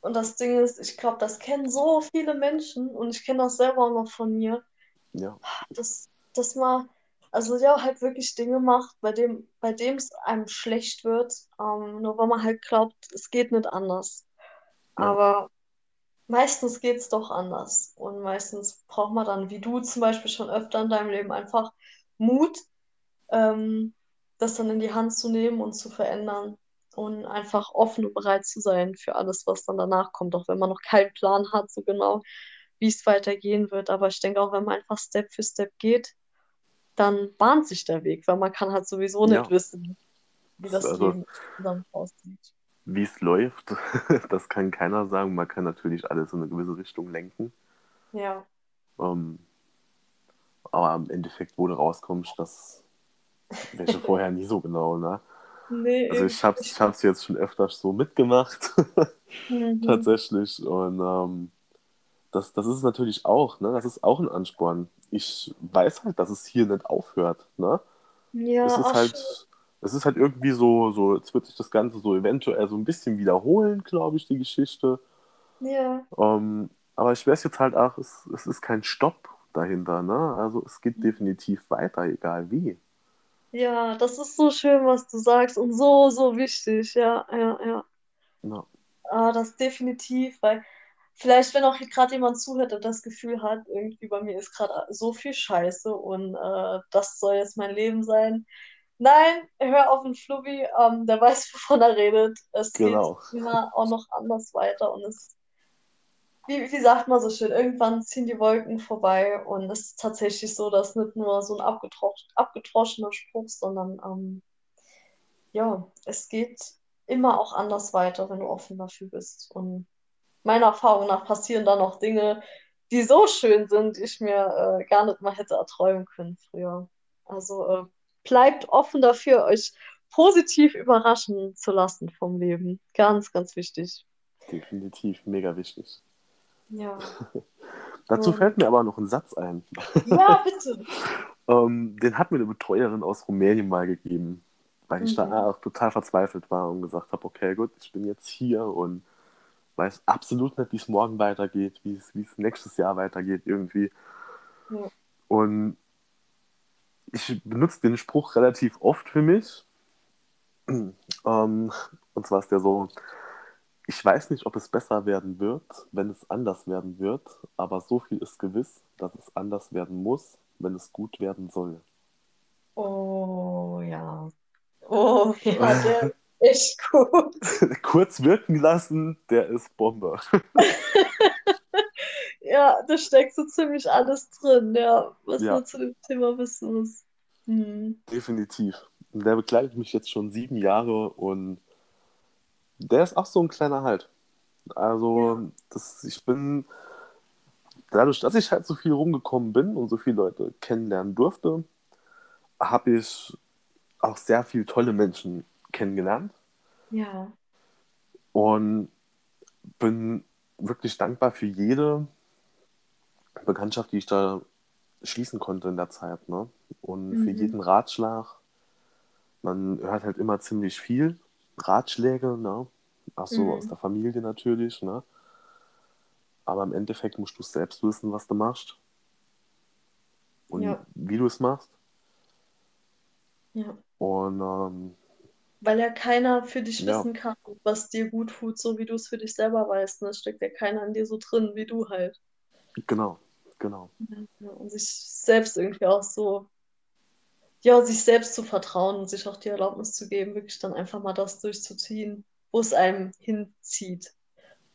Speaker 1: Und das Ding ist, ich glaube, das kennen so viele Menschen und ich kenne das selber auch noch von mir.
Speaker 2: ja,
Speaker 1: dass, dass man, also ja, halt wirklich Dinge macht, bei dem, bei dem es einem schlecht wird, ähm, nur weil man halt glaubt, es geht nicht anders.
Speaker 2: ja,
Speaker 1: Aber meistens geht es doch anders. Und meistens braucht man dann, wie du zum Beispiel schon öfter in deinem Leben, einfach Mut, ähm, das dann in die Hand zu nehmen und zu verändern. Und einfach offen und bereit zu sein für alles, was dann danach kommt, auch wenn man noch keinen Plan hat, so genau, wie es weitergehen wird. Aber ich denke auch, wenn man einfach Step für Step geht, dann bahnt sich der Weg, weil man kann halt sowieso nicht
Speaker 2: ja.
Speaker 1: wissen, wie das
Speaker 2: Also,
Speaker 1: Leben dann aussieht.
Speaker 2: Wie es läuft, das kann keiner sagen. Man kann natürlich alles in eine gewisse Richtung lenken.
Speaker 1: Ja,
Speaker 2: Ähm, aber im Endeffekt, wo du rauskommst, das weißt du vorher nie so genau, ne?
Speaker 1: nee,
Speaker 2: Also ich habe ich hab's jetzt schon öfters so mitgemacht,
Speaker 1: Mhm.
Speaker 2: tatsächlich. Und ähm, das, das ist es natürlich auch, ne? Das ist auch ein Ansporn. Ich weiß halt, dass es hier nicht aufhört, ne?
Speaker 1: Ja,
Speaker 2: Es ist halt,
Speaker 1: schön.
Speaker 2: Es ist halt irgendwie so, so, jetzt wird sich das Ganze so eventuell so ein bisschen wiederholen, glaube ich, die Geschichte.
Speaker 1: Ja,
Speaker 2: Ähm, aber ich weiß jetzt halt auch, es, es ist kein Stopp dahinter, ne? Also es geht definitiv weiter, egal wie.
Speaker 1: ja, das ist so schön, was du sagst und so, so wichtig. Ja, ja, ja.
Speaker 2: Ja,
Speaker 1: Ah, das definitiv, weil vielleicht, wenn auch hier gerade jemand zuhört und das Gefühl hat, irgendwie bei mir ist gerade so viel Scheiße und äh, das soll jetzt mein Leben sein. Nein, hör auf den Flubbi, ähm, der weiß, wovon er redet. Es geht
Speaker 2: genau.
Speaker 1: immer auch noch anders weiter und es, wie, wie sagt man so schön, irgendwann ziehen die Wolken vorbei und es ist tatsächlich so, dass nicht nur so ein abgetrosch, abgedroschener Spruch, sondern ähm, ja, es geht immer auch anders weiter, wenn du offen dafür bist. Und meiner Erfahrung nach passieren dann auch Dinge, die so schön sind, die ich mir äh, gar nicht mal hätte erträumen können früher. Also äh, bleibt offen dafür, euch positiv überraschen zu lassen vom Leben. Ganz, ganz wichtig.
Speaker 2: Definitiv, mega wichtig.
Speaker 1: Ja.
Speaker 2: Dazu
Speaker 1: Und,
Speaker 2: fällt mir aber noch ein Satz ein.
Speaker 1: ja, bitte.
Speaker 2: Ähm, den hat mir eine Betreuerin aus Rumänien mal gegeben, weil ich da
Speaker 1: Mhm.
Speaker 2: auch total verzweifelt war und gesagt habe, okay, gut, ich bin jetzt hier und weiß absolut nicht, wie es morgen weitergeht, wie es, wie es nächstes Jahr weitergeht irgendwie.
Speaker 1: Ja.
Speaker 2: Und ich benutze den Spruch relativ oft für mich. Ähm, und zwar ist der so, ich weiß nicht, ob es besser werden wird, wenn es anders werden wird, aber so viel ist gewiss, dass es anders werden muss, wenn es gut werden soll.
Speaker 1: Oh ja. Oh ja, der ist echt gut.
Speaker 2: Kurz wirken lassen, der ist Bombe.
Speaker 1: Ja, da steckt so ziemlich alles drin, ja, was
Speaker 2: Ja,
Speaker 1: man zu dem Thema wissen muss. Hm.
Speaker 2: definitiv. Und Der begleitet mich jetzt schon sieben Jahre und der ist auch so ein kleiner Halt. Also,
Speaker 1: Ja.
Speaker 2: das, ich bin, dadurch, dass ich halt so viel rumgekommen bin und so viele Leute kennenlernen durfte, habe ich auch sehr viele tolle Menschen kennengelernt
Speaker 1: Ja.
Speaker 2: und bin wirklich dankbar für jede Bekanntschaft, die ich da schließen konnte in der Zeit. Ne? Und für
Speaker 1: Mhm.
Speaker 2: jeden Ratschlag. Man hört halt immer ziemlich viel Ratschläge, ne? Ach so,
Speaker 1: Mhm.
Speaker 2: aus der Familie natürlich, ne? Aber im Endeffekt musst du selbst wissen, was du machst und
Speaker 1: Ja.
Speaker 2: wie du es machst.
Speaker 1: Ja.
Speaker 2: Und ähm,
Speaker 1: Weil ja keiner für dich
Speaker 2: ja,
Speaker 1: wissen kann, was dir gut tut, so wie du es für dich selber weißt. Ne? Steckt ja keiner in dir so drin wie du halt.
Speaker 2: genau, genau.
Speaker 1: Und sich selbst irgendwie auch so, ja, sich selbst zu vertrauen und sich auch die Erlaubnis zu geben, wirklich dann einfach mal das durchzuziehen, wo es einem hinzieht.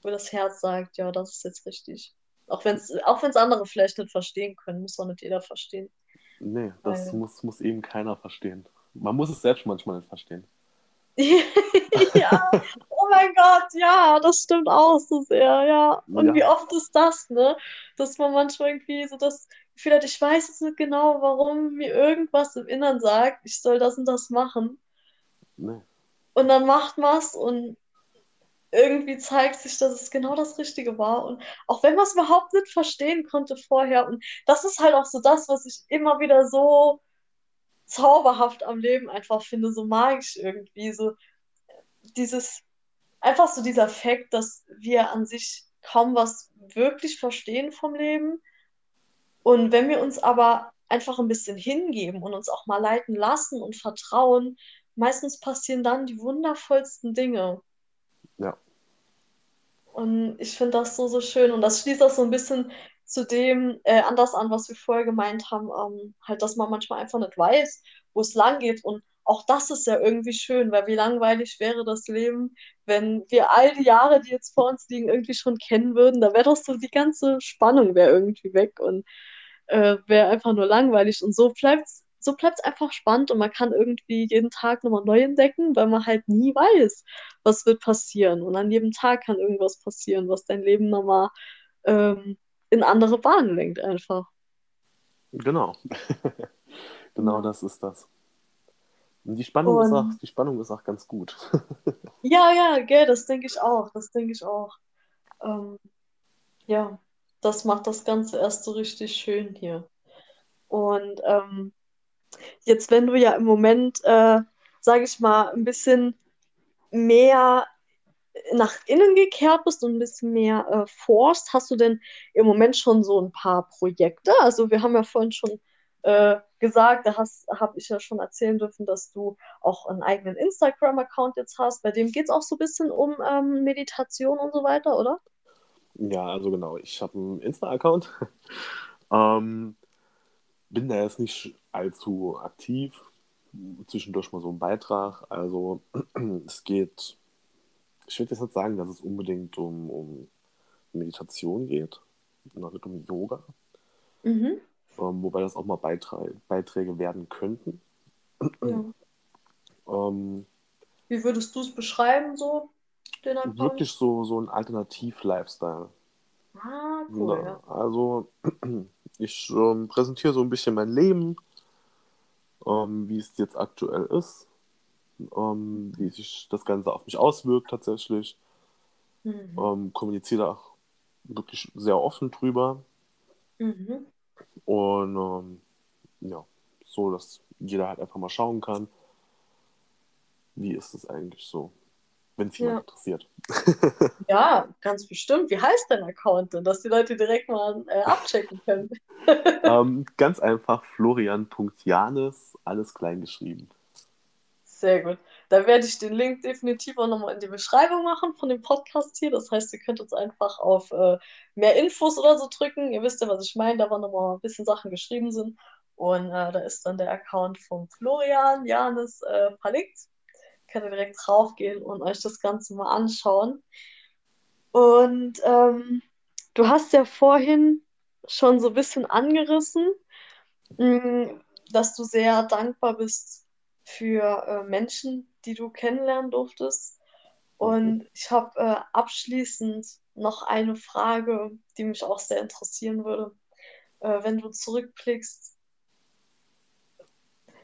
Speaker 1: Wo das Herz sagt, ja, das ist jetzt richtig. Auch wenn es auch wenn's andere vielleicht nicht verstehen können, muss auch nicht jeder verstehen.
Speaker 2: Nee, das
Speaker 1: Weil,
Speaker 2: muss, muss eben keiner verstehen. Man muss es selbst manchmal nicht verstehen.
Speaker 1: ja, oh mein Gott, ja, das stimmt auch so sehr, ja. Und wie
Speaker 2: Ja,
Speaker 1: oft ist das, ne? Dass man manchmal irgendwie so das Gefühl hat, ich weiß jetzt nicht genau, warum mir irgendwas im Innern sagt, ich soll das und das machen.
Speaker 2: nee,
Speaker 1: Und dann macht man es und irgendwie zeigt sich, dass es genau das Richtige war. Und auch wenn man es überhaupt nicht verstehen konnte vorher. Und das ist halt auch so das, was ich immer wieder so zauberhaft am Leben einfach finde, so magisch irgendwie. So dieses, einfach so dieser Fakt, dass wir an sich kaum was wirklich verstehen vom Leben. Und wenn wir uns aber einfach ein bisschen hingeben und uns auch mal leiten lassen und vertrauen, meistens passieren dann die wundervollsten Dinge.
Speaker 2: ja,
Speaker 1: Und ich finde das so, so schön. Und das schließt auch so ein bisschen zu dem äh, anders an, was wir vorher gemeint haben, ähm, halt, dass man manchmal einfach nicht weiß, wo es lang geht. Und auch das ist ja irgendwie schön, weil wie langweilig wäre das Leben, wenn wir all die Jahre, die jetzt vor uns liegen, irgendwie schon kennen würden. Da wäre doch so die ganze Spannung wäre irgendwie weg und äh, wäre einfach nur langweilig. Und so bleibt's, so bleibt's einfach spannend und man kann irgendwie jeden Tag nochmal neu entdecken, weil man halt nie weiß, was wird passieren. Und an jedem Tag kann irgendwas passieren, was dein Leben nochmal ähm, in andere Bahnen lenkt einfach.
Speaker 2: genau. Genau das ist das. Und die Spannung ist auch,
Speaker 1: Und
Speaker 2: die Spannung ist auch ganz gut.
Speaker 1: ja, ja, gell, das denke ich auch. Das denke ich auch. Ähm, ja, das macht das Ganze erst so richtig schön hier. Und ähm, jetzt, wenn du ja im Moment, äh, sage ich mal, ein bisschen mehr nach innen gekehrt bist und ein bisschen mehr äh, forst, hast du denn im Moment schon so ein paar Projekte? Also wir haben ja vorhin schon äh, gesagt, da habe ich ja schon erzählen dürfen, dass du auch einen eigenen Instagram-Account jetzt hast. Bei dem geht es auch so ein bisschen um ähm, Meditation und so weiter, oder?
Speaker 2: Ja, also genau. Ich habe einen Insta-Account. ähm, bin da jetzt nicht allzu aktiv. Zwischendurch mal so ein Beitrag. Also es geht, ich würde jetzt nicht sagen, dass es unbedingt um, um Meditation geht, nicht um Yoga,
Speaker 1: Mhm.
Speaker 2: ähm, wobei das auch mal Beiträ Beiträge werden könnten.
Speaker 1: Ja.
Speaker 2: Ähm,
Speaker 1: Wie würdest du es beschreiben, so, den Account?
Speaker 2: wirklich so, so ein Alternativ-Lifestyle.
Speaker 1: Ah, cool,
Speaker 2: Ja,
Speaker 1: ja.
Speaker 2: also ich ähm, präsentiere so ein bisschen mein Leben, ähm, wie es jetzt aktuell ist, ähm, wie sich das Ganze auf mich auswirkt tatsächlich.
Speaker 1: Mhm.
Speaker 2: Ähm, kommuniziere da auch wirklich sehr offen drüber
Speaker 1: Mhm.
Speaker 2: und ähm, ja, so, dass jeder halt einfach mal schauen kann, wie ist es eigentlich so, wenn es jemand
Speaker 1: Ja.
Speaker 2: interessiert.
Speaker 1: Ja, ganz bestimmt. Wie heißt dein Account denn, dass die Leute direkt mal äh, abchecken können?
Speaker 2: ähm, ganz einfach florian.janes, alles klein geschrieben.
Speaker 1: Sehr gut. Da werde ich den Link definitiv auch nochmal in die Beschreibung machen von dem Podcast hier. Das heißt, ihr könnt uns einfach auf äh, mehr Infos oder so drücken. Ihr wisst ja, was ich meine, da wo nochmal ein bisschen Sachen geschrieben sind. Und äh, da ist dann der Account von Florian Janis äh, verlinkt. Könnt ihr direkt draufgehen und euch das Ganze mal anschauen. Und ähm, du hast ja vorhin schon so ein bisschen angerissen, mh, dass du sehr dankbar bist für äh, Menschen, die du kennenlernen durftest. Und ich habe äh, abschließend noch eine Frage, die mich auch sehr interessieren würde. Äh, wenn du zurückblickst,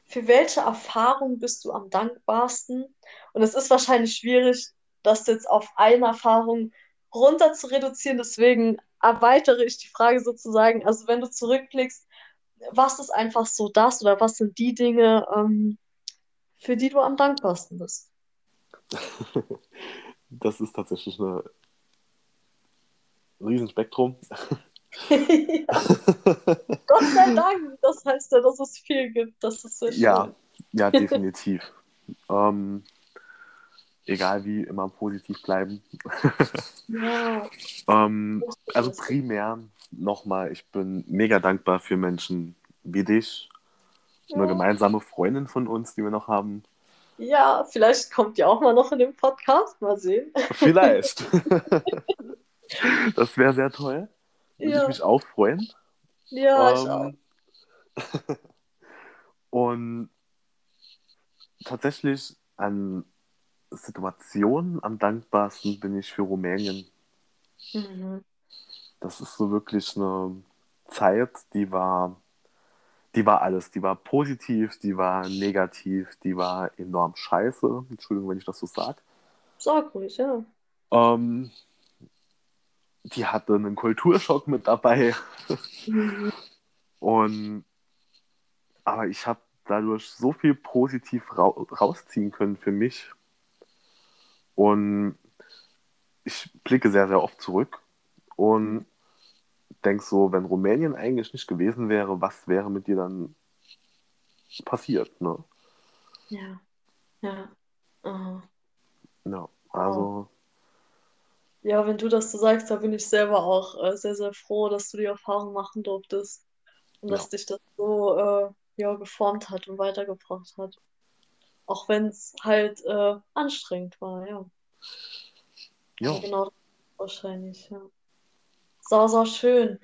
Speaker 1: für welche Erfahrung bist du am dankbarsten? Und es ist wahrscheinlich schwierig, das jetzt auf eine Erfahrung runter zu reduzieren. Deswegen erweitere ich die Frage sozusagen. Also wenn du zurückblickst, was ist einfach so das oder was sind die Dinge, ähm, für die du am dankbarsten bist?
Speaker 2: das ist tatsächlich ein Riesenspektrum.
Speaker 1: Gott sei Dank, das heißt ja, dass es viel gibt. Das ist sehr schön.
Speaker 2: Ja, ja, definitiv. ähm, egal wie, immer positiv bleiben. ja. ähm, also primär nochmal, ich bin mega dankbar für Menschen wie dich, ja. eine gemeinsame Freundin von uns, die wir noch haben.
Speaker 1: Ja, vielleicht kommt ihr auch mal noch in den Podcast, mal sehen.
Speaker 2: Vielleicht. das wäre sehr toll. Würde ja. ich mich auch freuen.
Speaker 1: Ja, ähm, ich auch.
Speaker 2: Und tatsächlich an Situationen am dankbarsten bin ich für Rumänien. Mhm. Das ist so wirklich eine Zeit, die war, die war alles. Die war positiv, die war negativ, die war enorm scheiße. Entschuldigung, wenn ich das so sage.
Speaker 1: Sag ruhig, ja.
Speaker 2: Ähm, die hatte einen Kulturschock mit dabei. Mhm. Und aber ich habe dadurch so viel positiv ra rausziehen können für mich. Und ich blicke sehr, sehr oft zurück und denke so, wenn Rumänien eigentlich nicht gewesen wäre, was wäre mit dir dann passiert, ne?
Speaker 1: Ja, ja. Uh.
Speaker 2: Ja, also
Speaker 1: ja, wenn du das so sagst, da bin ich selber auch äh, sehr, sehr froh, dass du die Erfahrung machen durftest und ja. dass dich das so äh, ja, geformt hat und weitergebracht hat. Auch wenn es halt äh, anstrengend war, ja.
Speaker 2: Ja.
Speaker 1: Genau, wahrscheinlich, ja. Sau, sau schön.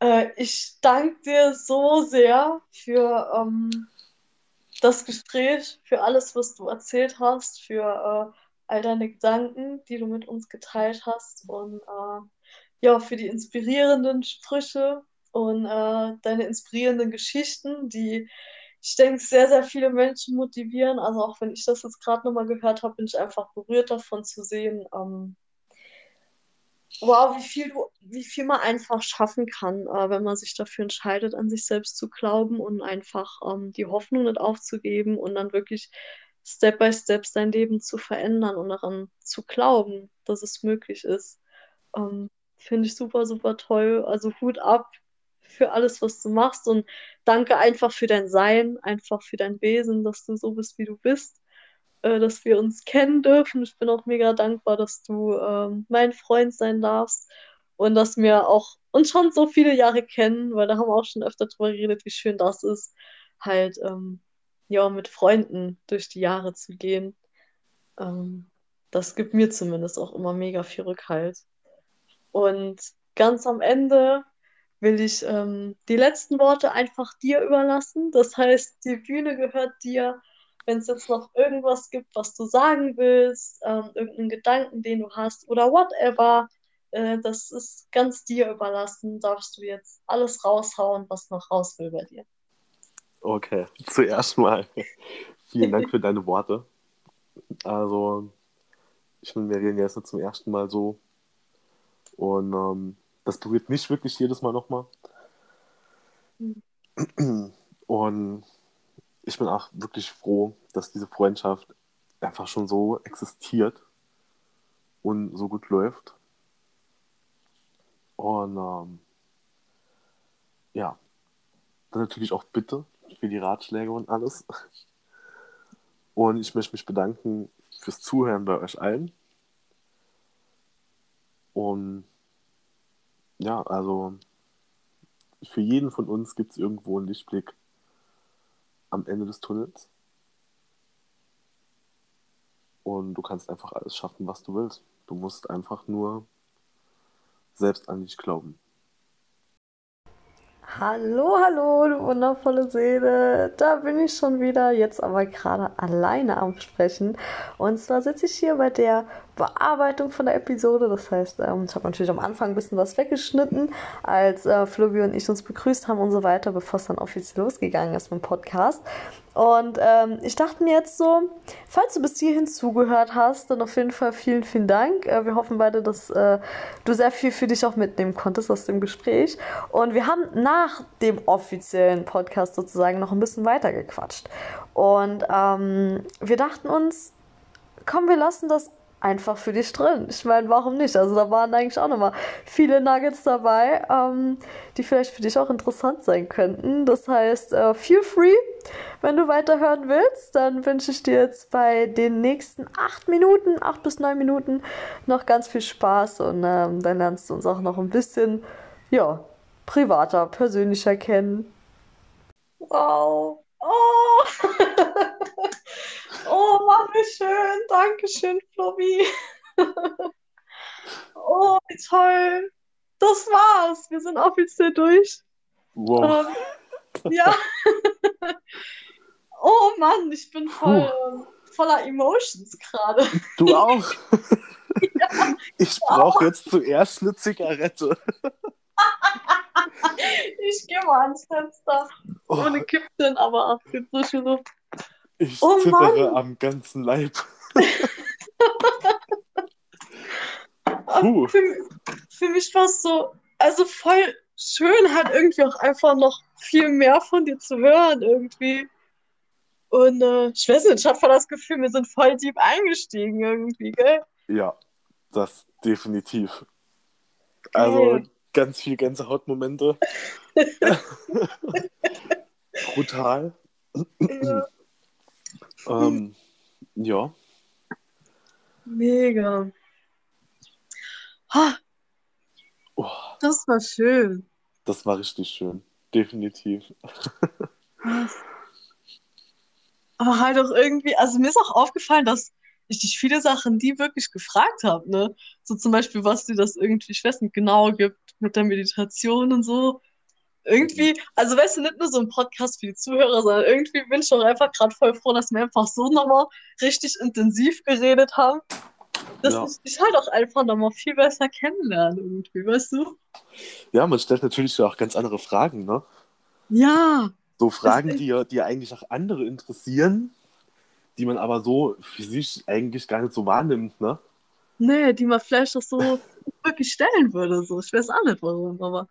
Speaker 1: Äh, ich danke dir so sehr für ähm, das Gespräch, für alles, was du erzählt hast, für äh, all deine Gedanken, die du mit uns geteilt hast und äh, ja, für die inspirierenden Sprüche und äh, deine inspirierenden Geschichten, die ich denke, sehr, sehr viele Menschen motivieren. Also auch wenn ich das jetzt gerade nochmal gehört habe, bin ich einfach berührt davon zu sehen, ähm, wow, wie viel, du, wie viel man einfach schaffen kann, äh, wenn man sich dafür entscheidet, an sich selbst zu glauben und einfach ähm, die Hoffnung nicht aufzugeben und dann wirklich Step by Step sein Leben zu verändern und daran zu glauben, dass es möglich ist. Ähm, Finde ich super, super toll. Also Hut ab für alles, was du machst und danke einfach für dein Sein, einfach für dein Wesen, dass du so bist, wie du bist, äh, dass wir uns kennen dürfen. Ich bin auch mega dankbar, dass du äh, mein Freund sein darfst und dass wir auch uns schon so viele Jahre kennen, weil da haben wir auch schon öfter drüber geredet, wie schön das ist, halt ähm, ja, mit Freunden durch die Jahre zu gehen. Ähm, das gibt mir zumindest auch immer mega viel Rückhalt. Und ganz am Ende will ich ähm, die letzten Worte einfach dir überlassen. Das heißt, die Bühne gehört dir. Wenn es jetzt noch irgendwas gibt, was du sagen willst, ähm, irgendeinen Gedanken, den du hast oder whatever, äh, das ist ganz dir überlassen. Darfst du jetzt alles raushauen, was noch raus will bei dir.
Speaker 2: Okay, zuerst mal vielen Dank für deine Worte. Also, ich meine, wir reden jetzt nicht zum ersten Mal so. Und ähm, das berührt mich wirklich jedes Mal nochmal. Und ich bin auch wirklich froh, dass diese Freundschaft einfach schon so existiert und so gut läuft. Und ähm, ja, dann natürlich auch bitte für die Ratschläge und alles. Und ich möchte mich bedanken fürs Zuhören bei euch allen. Und ja, also für jeden von uns gibt es irgendwo einen Lichtblick am Ende des Tunnels. Und du kannst einfach alles schaffen, was du willst. Du musst einfach nur selbst an dich glauben.
Speaker 1: Hallo, hallo, du wundervolle Seele. Da bin ich schon wieder, jetzt aber gerade alleine am Sprechen. Und zwar sitze ich hier bei der Bearbeitung von der Episode. Das heißt, ähm, ich habe natürlich am Anfang ein bisschen was weggeschnitten, als äh, Fluvi und ich uns begrüßt haben und so weiter, bevor es dann offiziell losgegangen ist mit dem Podcast. Und ähm, ich dachte mir jetzt so, falls du bis hierhin zugehört hast, dann auf jeden Fall vielen, vielen Dank. Äh, wir hoffen beide, dass äh, du sehr viel für dich auch mitnehmen konntest aus dem Gespräch. Und wir haben nach dem offiziellen Podcast sozusagen noch ein bisschen weiter gequatscht. Und ähm, wir dachten uns, komm, wir lassen das einfach für dich drin. Ich meine, warum nicht? Also da waren eigentlich auch nochmal viele Nuggets dabei, ähm, die vielleicht für dich auch interessant sein könnten. Das heißt, äh, feel free, wenn du weiterhören willst, dann wünsche ich dir jetzt bei den nächsten acht Minuten, acht bis neun Minuten noch ganz viel Spaß und ähm, dann lernst du uns auch noch ein bisschen, ja, privater, persönlicher kennen. Wow. Oh! Oh, Mann, wie schön. Dankeschön, Flobi. oh, wie toll. Das war's. Wir sind offiziell durch. Wow. Ähm, ja. oh Mann, ich bin voll, voller Emotions gerade.
Speaker 2: Du auch? ja, ich brauche jetzt zuerst eine Zigarette.
Speaker 1: ich gehe mal ans Fenster. Oh. Ohne Kippchen, aber ach, jetzt frische Luft.
Speaker 2: Ich oh zittere Mann. am ganzen Leib.
Speaker 1: Puh. Für, für mich war es so, also voll schön, halt irgendwie auch einfach noch viel mehr von dir zu hören irgendwie. Und äh, ich weiß nicht, ich habe voll das Gefühl, wir sind voll deep eingestiegen irgendwie, gell?
Speaker 2: Ja, das definitiv. Okay. Also ganz viel Gänsehautmomente. Brutal. Ja. Ähm, ja.
Speaker 1: Mega. Ha. Oh. Das war schön.
Speaker 2: Das war richtig schön. Definitiv.
Speaker 1: Aber halt auch irgendwie, also mir ist auch aufgefallen, dass ich dich viele Sachen die wirklich gefragt habe, ne? So zum Beispiel, was dir das irgendwie, ich weiß nicht genau gibt mit der Meditation und so irgendwie, also weißt du, nicht nur so ein Podcast für die Zuhörer, sondern irgendwie bin ich auch einfach gerade voll froh, dass wir einfach so nochmal richtig intensiv geredet haben, dass ja. ich dich halt auch einfach nochmal viel besser kennenlerne irgendwie, weißt du?
Speaker 2: Ja, man stellt natürlich auch ganz andere Fragen, ne?
Speaker 1: Ja.
Speaker 2: So Fragen, die ja, die eigentlich auch andere interessieren, die man aber so für sich eigentlich gar nicht so wahrnimmt, ne?
Speaker 1: Nee, die man vielleicht auch so wirklich stellen würde, so. Ich weiß auch nicht warum, aber.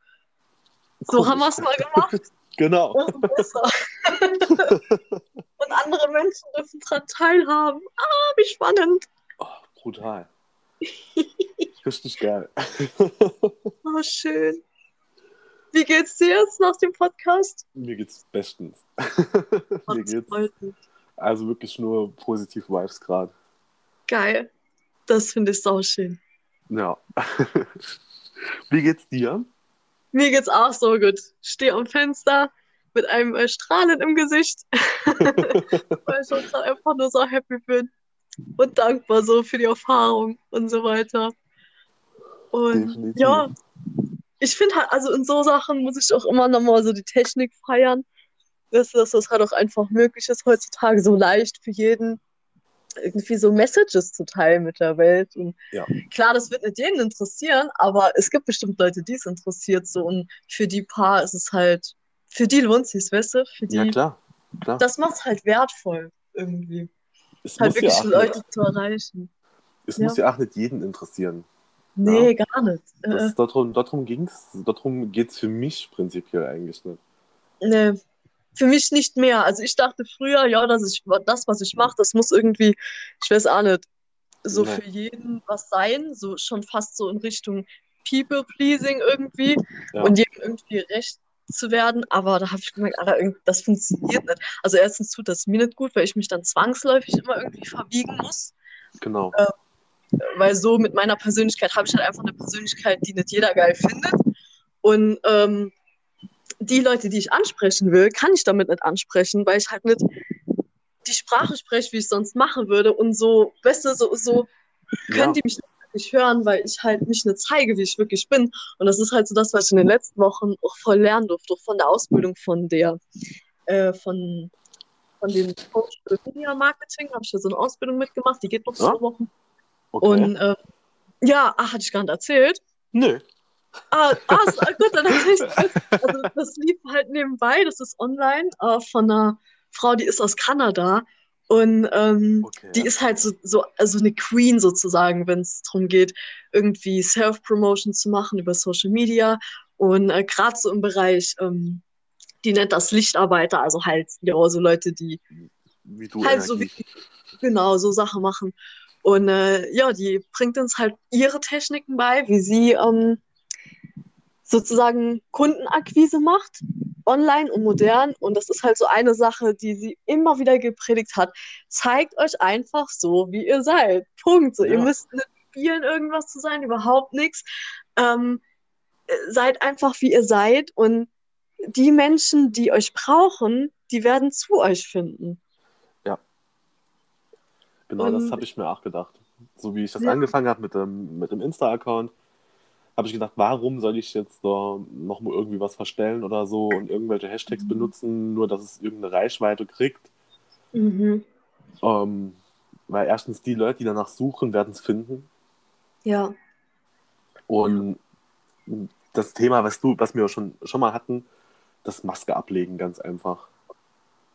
Speaker 1: So haben wir es mal gemacht.
Speaker 2: Genau.
Speaker 1: Und andere Menschen dürfen daran teilhaben. Ah, wie spannend.
Speaker 2: Oh, brutal. Richtig geil.
Speaker 1: oh, schön. Wie geht's dir jetzt nach dem Podcast?
Speaker 2: Mir geht's bestens. Mir geht's. Also wirklich nur positive Vibes gerade.
Speaker 1: Geil. Das finde ich sau schön.
Speaker 2: Ja. Wie geht's dir?
Speaker 1: Mir geht's auch so gut. Stehe am Fenster mit einem äh, Strahlen im Gesicht, weil ich gerade einfach nur so happy bin und dankbar so für die Erfahrung und so weiter. Und Definitiv. ja, ich finde halt, also in so Sachen muss ich auch immer nochmal so die Technik feiern, dass das halt auch einfach möglich ist heutzutage so leicht für jeden irgendwie so Messages zu teilen mit der Welt. Und ja. klar, das wird nicht jeden interessieren, aber es gibt bestimmt Leute, die es interessiert so und für die paar ist es halt, für die lohnt es sich, weißt du? Für die,
Speaker 2: ja, klar. klar.
Speaker 1: Das macht es halt wertvoll irgendwie. Es halt wirklich ja Leute nicht, zu erreichen.
Speaker 2: Es ja. muss ja auch nicht jeden interessieren.
Speaker 1: Nee, ja. gar nicht.
Speaker 2: Das, äh. darum darum darum geht es für mich prinzipiell eigentlich nicht.
Speaker 1: Nee, für mich nicht mehr. Also ich dachte früher, ja, dass ich das, was ich mache, das muss irgendwie, ich weiß auch nicht, so ja. für jeden was sein, so schon fast so in Richtung People-Pleasing irgendwie ja. und jedem irgendwie recht zu werden, aber da habe ich gemerkt, Alter, das funktioniert nicht. Also erstens tut das mir nicht gut, weil ich mich dann zwangsläufig immer irgendwie verbiegen muss.
Speaker 2: Genau.
Speaker 1: Äh, weil so mit meiner Persönlichkeit habe ich halt einfach eine Persönlichkeit, die nicht jeder geil findet. Und ähm, die Leute, die ich ansprechen will, kann ich damit nicht ansprechen, weil ich halt nicht die Sprache spreche, wie ich sonst machen würde. Und so, weißt du, so, so können ja. die mich nicht hören, weil ich halt nicht nicht zeige, wie ich wirklich bin. Und das ist halt so das, was ich in den letzten Wochen auch voll lernen durfte, auch von der Ausbildung von der, äh, von, von dem Coach für Media Marketing, habe ich ja so eine Ausbildung mitgemacht, die geht noch zwei ja. Wochen.
Speaker 2: Okay.
Speaker 1: Und äh, ja, ach, hatte ich gar nicht erzählt.
Speaker 2: Nö.
Speaker 1: Ah, ah, so, ah, gut, dann erzähl ich Also das lief halt nebenbei, das ist online äh, von einer Frau, die ist aus Kanada. Und ähm,
Speaker 2: Okay.
Speaker 1: die ist halt so, so also eine Queen sozusagen, wenn es darum geht, irgendwie Self-Promotion zu machen über Social Media. Und äh, gerade so im Bereich, ähm, die nennt das Lichtarbeiter, also halt ja, so Leute, die
Speaker 2: Wie du
Speaker 1: halt so wie, genau so Sachen machen. Und äh, ja, die bringt uns halt ihre Techniken bei, wie sie ähm, sozusagen Kundenakquise macht, online und modern. Und das ist halt so eine Sache, die sie immer wieder gepredigt hat. Zeigt euch einfach so, wie ihr seid. Punkt. So, ihr
Speaker 2: Ja.
Speaker 1: müsst nicht spielen, irgendwas zu sein, überhaupt nichts. Ähm, äh, seid einfach, wie ihr seid. Und die Menschen, die euch brauchen, die werden zu euch finden.
Speaker 2: Genau, das
Speaker 1: Und-
Speaker 2: habe ich mir auch gedacht. So wie ich das
Speaker 1: Ja.
Speaker 2: angefangen habe mit dem, mit dem Insta-Account, habe ich gedacht, warum soll ich jetzt da noch mal irgendwie was verstellen oder so und irgendwelche Hashtags
Speaker 1: Mhm.
Speaker 2: benutzen, nur dass es irgendeine Reichweite kriegt.
Speaker 1: Mhm.
Speaker 2: Ähm, weil erstens die Leute, die danach suchen, werden es finden.
Speaker 1: Ja.
Speaker 2: Und das Thema, was du, was wir schon, schon mal hatten, das Maske ablegen, ganz einfach.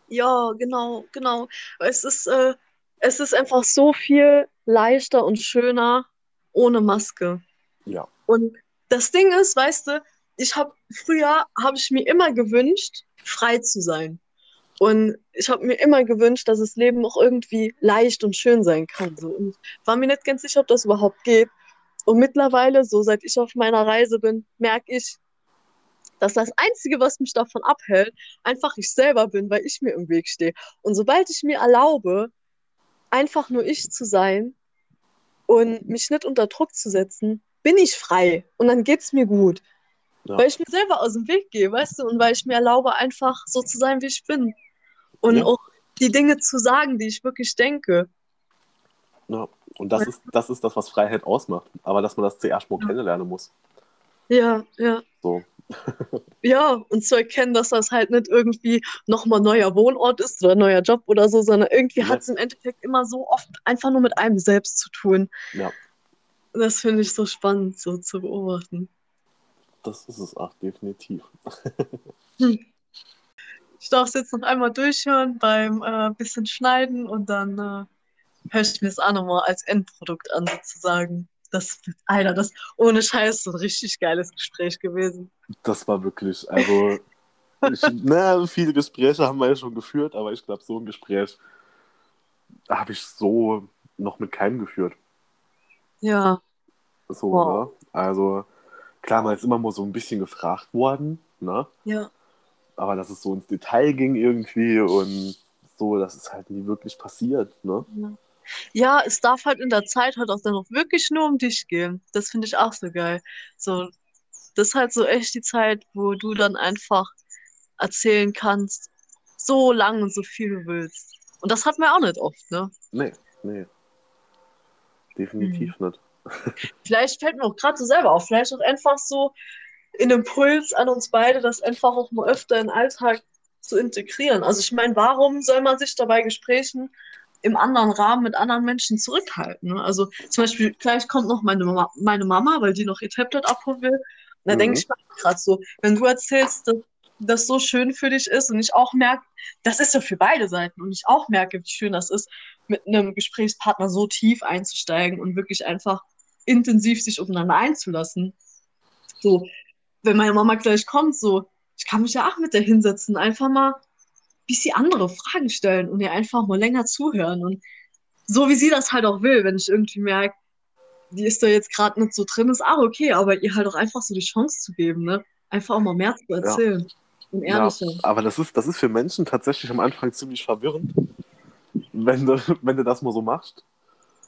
Speaker 1: Ja, genau, genau. Es ist, äh, es ist einfach so viel leichter und schöner ohne Maske.
Speaker 2: Ja.
Speaker 1: Und das Ding ist, weißt du, ich habe früher habe ich mir immer gewünscht, frei zu sein. Und ich habe mir immer gewünscht, dass das Leben auch irgendwie leicht und schön sein kann. So. Und war mir nicht ganz sicher, ob das überhaupt geht. Und mittlerweile, so seit ich auf meiner Reise bin, merke ich, dass das Einzige, was mich davon abhält, einfach ich selber bin, weil ich mir im Weg stehe. Und sobald ich mir erlaube, einfach nur ich zu sein und mich nicht unter Druck zu setzen, bin ich frei und dann geht's mir gut.
Speaker 2: Ja.
Speaker 1: Weil ich mir selber aus dem Weg gehe, weißt du, und weil ich mir erlaube, einfach so zu sein, wie ich bin. Und
Speaker 2: Ja.
Speaker 1: auch die Dinge zu sagen, die ich wirklich denke.
Speaker 2: ja. Und das ist, das ist das, was Freiheit ausmacht. Aber dass man das zuerst mal
Speaker 1: Ja.
Speaker 2: kennenlernen muss.
Speaker 1: Ja, ja.
Speaker 2: So.
Speaker 1: Ja, und zu erkennen, dass das halt nicht irgendwie nochmal neuer Wohnort ist oder neuer Job oder so, sondern irgendwie
Speaker 2: Ja.
Speaker 1: hat es im Endeffekt immer so oft einfach nur mit einem selbst zu tun.
Speaker 2: Ja.
Speaker 1: Das finde ich so spannend, so zu beobachten.
Speaker 2: Das ist es auch definitiv.
Speaker 1: Ich darf es jetzt noch einmal durchhören beim äh, bisschen Schneiden und dann äh, höre ich mir es auch nochmal als Endprodukt an, sozusagen. Das, Alter, das ohne Scheiß so ein richtig geiles Gespräch gewesen.
Speaker 2: Das war wirklich, also, ich, na, viele Gespräche haben wir ja schon geführt, aber ich glaube, so ein Gespräch habe ich so noch mit keinem geführt.
Speaker 1: Ja,
Speaker 2: So,
Speaker 1: Wow.
Speaker 2: ne? Also, klar, man ist immer mal so ein bisschen gefragt worden, ne?
Speaker 1: ja,
Speaker 2: Aber dass es so ins Detail ging irgendwie und so, das ist halt nie wirklich passiert, ne?
Speaker 1: ja. Ja, es darf halt in der Zeit halt auch dann noch wirklich nur um dich gehen. Das finde ich auch so geil. So, das ist halt so echt die Zeit, wo du dann einfach erzählen kannst, so lang und so viel du willst. Und das hat man auch nicht oft, ne?
Speaker 2: Nee, nee. Definitiv nicht.
Speaker 1: Vielleicht fällt mir auch gerade so selber auf, vielleicht auch einfach so ein Impuls an uns beide, das einfach auch mal öfter in den Alltag zu integrieren. Also ich meine, warum soll man sich dabei Gesprächen im anderen Rahmen mit anderen Menschen zurückhalten? Also zum Beispiel, gleich kommt noch meine Mama, meine Mama weil die noch ihr Tablet abholen will. Und da
Speaker 2: Mhm.
Speaker 1: denke ich mir gerade so, wenn du erzählst, dass das so schön für dich ist und ich auch merke, das ist ja für beide Seiten und ich auch merke, wie schön das ist, mit einem Gesprächspartner so tief einzusteigen und wirklich einfach intensiv sich aufeinander einzulassen. So, wenn meine Mama gleich kommt, so, ich kann mich ja auch mit der hinsetzen, einfach mal ein bisschen andere Fragen stellen und ihr einfach mal länger zuhören und so wie sie das halt auch will, wenn ich irgendwie merke, die ist da jetzt gerade nicht so drin, ist auch okay, aber ihr halt auch einfach so die Chance zu geben, ne? Einfach auch mal mehr zu erzählen. Und
Speaker 2: Ja,
Speaker 1: ehrlicher.
Speaker 2: aber das ist, das ist für Menschen tatsächlich am Anfang ziemlich verwirrend, wenn du, wenn du das mal so machst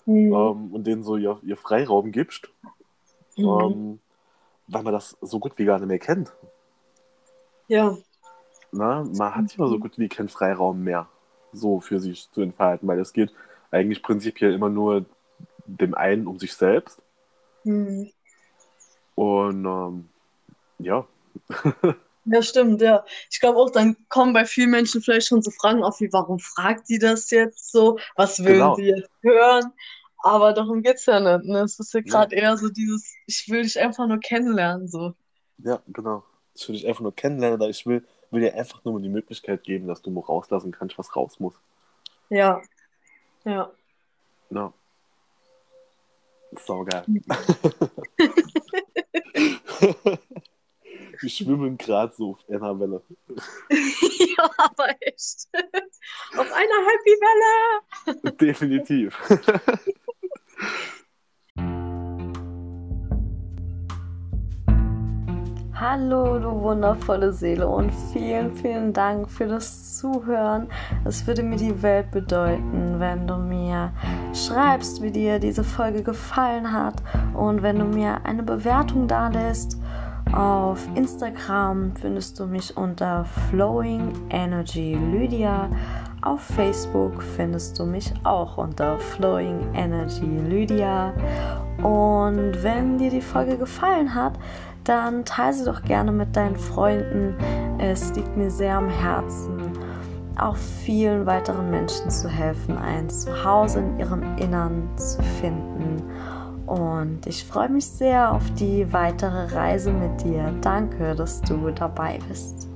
Speaker 1: Mhm.
Speaker 2: ähm, und denen so ihr, ihr Freiraum gibst,
Speaker 1: Mhm.
Speaker 2: ähm, weil man das so gut wie gar nicht mehr kennt.
Speaker 1: Ja,
Speaker 2: Na, man hat ja so
Speaker 1: Mhm.
Speaker 2: gut wie keinen Freiraum mehr, so für sich zu entfalten, weil es geht eigentlich prinzipiell immer nur dem einen um sich selbst.
Speaker 1: Mhm.
Speaker 2: Und ähm, ja,
Speaker 1: Ja, stimmt, ja. Ich glaube auch, dann kommen bei vielen Menschen vielleicht schon so Fragen auf, wie, warum fragt die das jetzt so? Was will
Speaker 2: Genau.
Speaker 1: sie jetzt hören? Aber darum geht es ja nicht. Ne? Es ist ja gerade ja. eher so dieses, ich will dich einfach nur kennenlernen. So.
Speaker 2: Ja, genau. Ich will dich einfach nur kennenlernen oder ich will, will dir einfach nur die Möglichkeit geben, dass du mal rauslassen kannst, was raus muss.
Speaker 1: Ja. Ja.
Speaker 2: Ja. Saugeil. Wir schwimmen gerade so auf einer Welle.
Speaker 1: ja, aber echt. auf einer Happy Welle.
Speaker 2: Definitiv.
Speaker 1: Hallo, du wundervolle Seele und vielen, vielen Dank für das Zuhören. Es würde mir die Welt bedeuten, wenn du mir schreibst, wie dir diese Folge gefallen hat und wenn du mir eine Bewertung da lässt auf Instagram findest du mich unter Flowing Energy Lydia. Auf Facebook findest du mich auch unter Flowing Energy Lydia. Und wenn dir die Folge gefallen hat, dann teile sie doch gerne mit deinen Freunden. Es liegt mir sehr am Herzen, auch vielen weiteren Menschen zu helfen, ein Zuhause in ihrem Innern zu finden. Und ich freue mich sehr auf die weitere Reise mit dir. Danke, dass du dabei bist.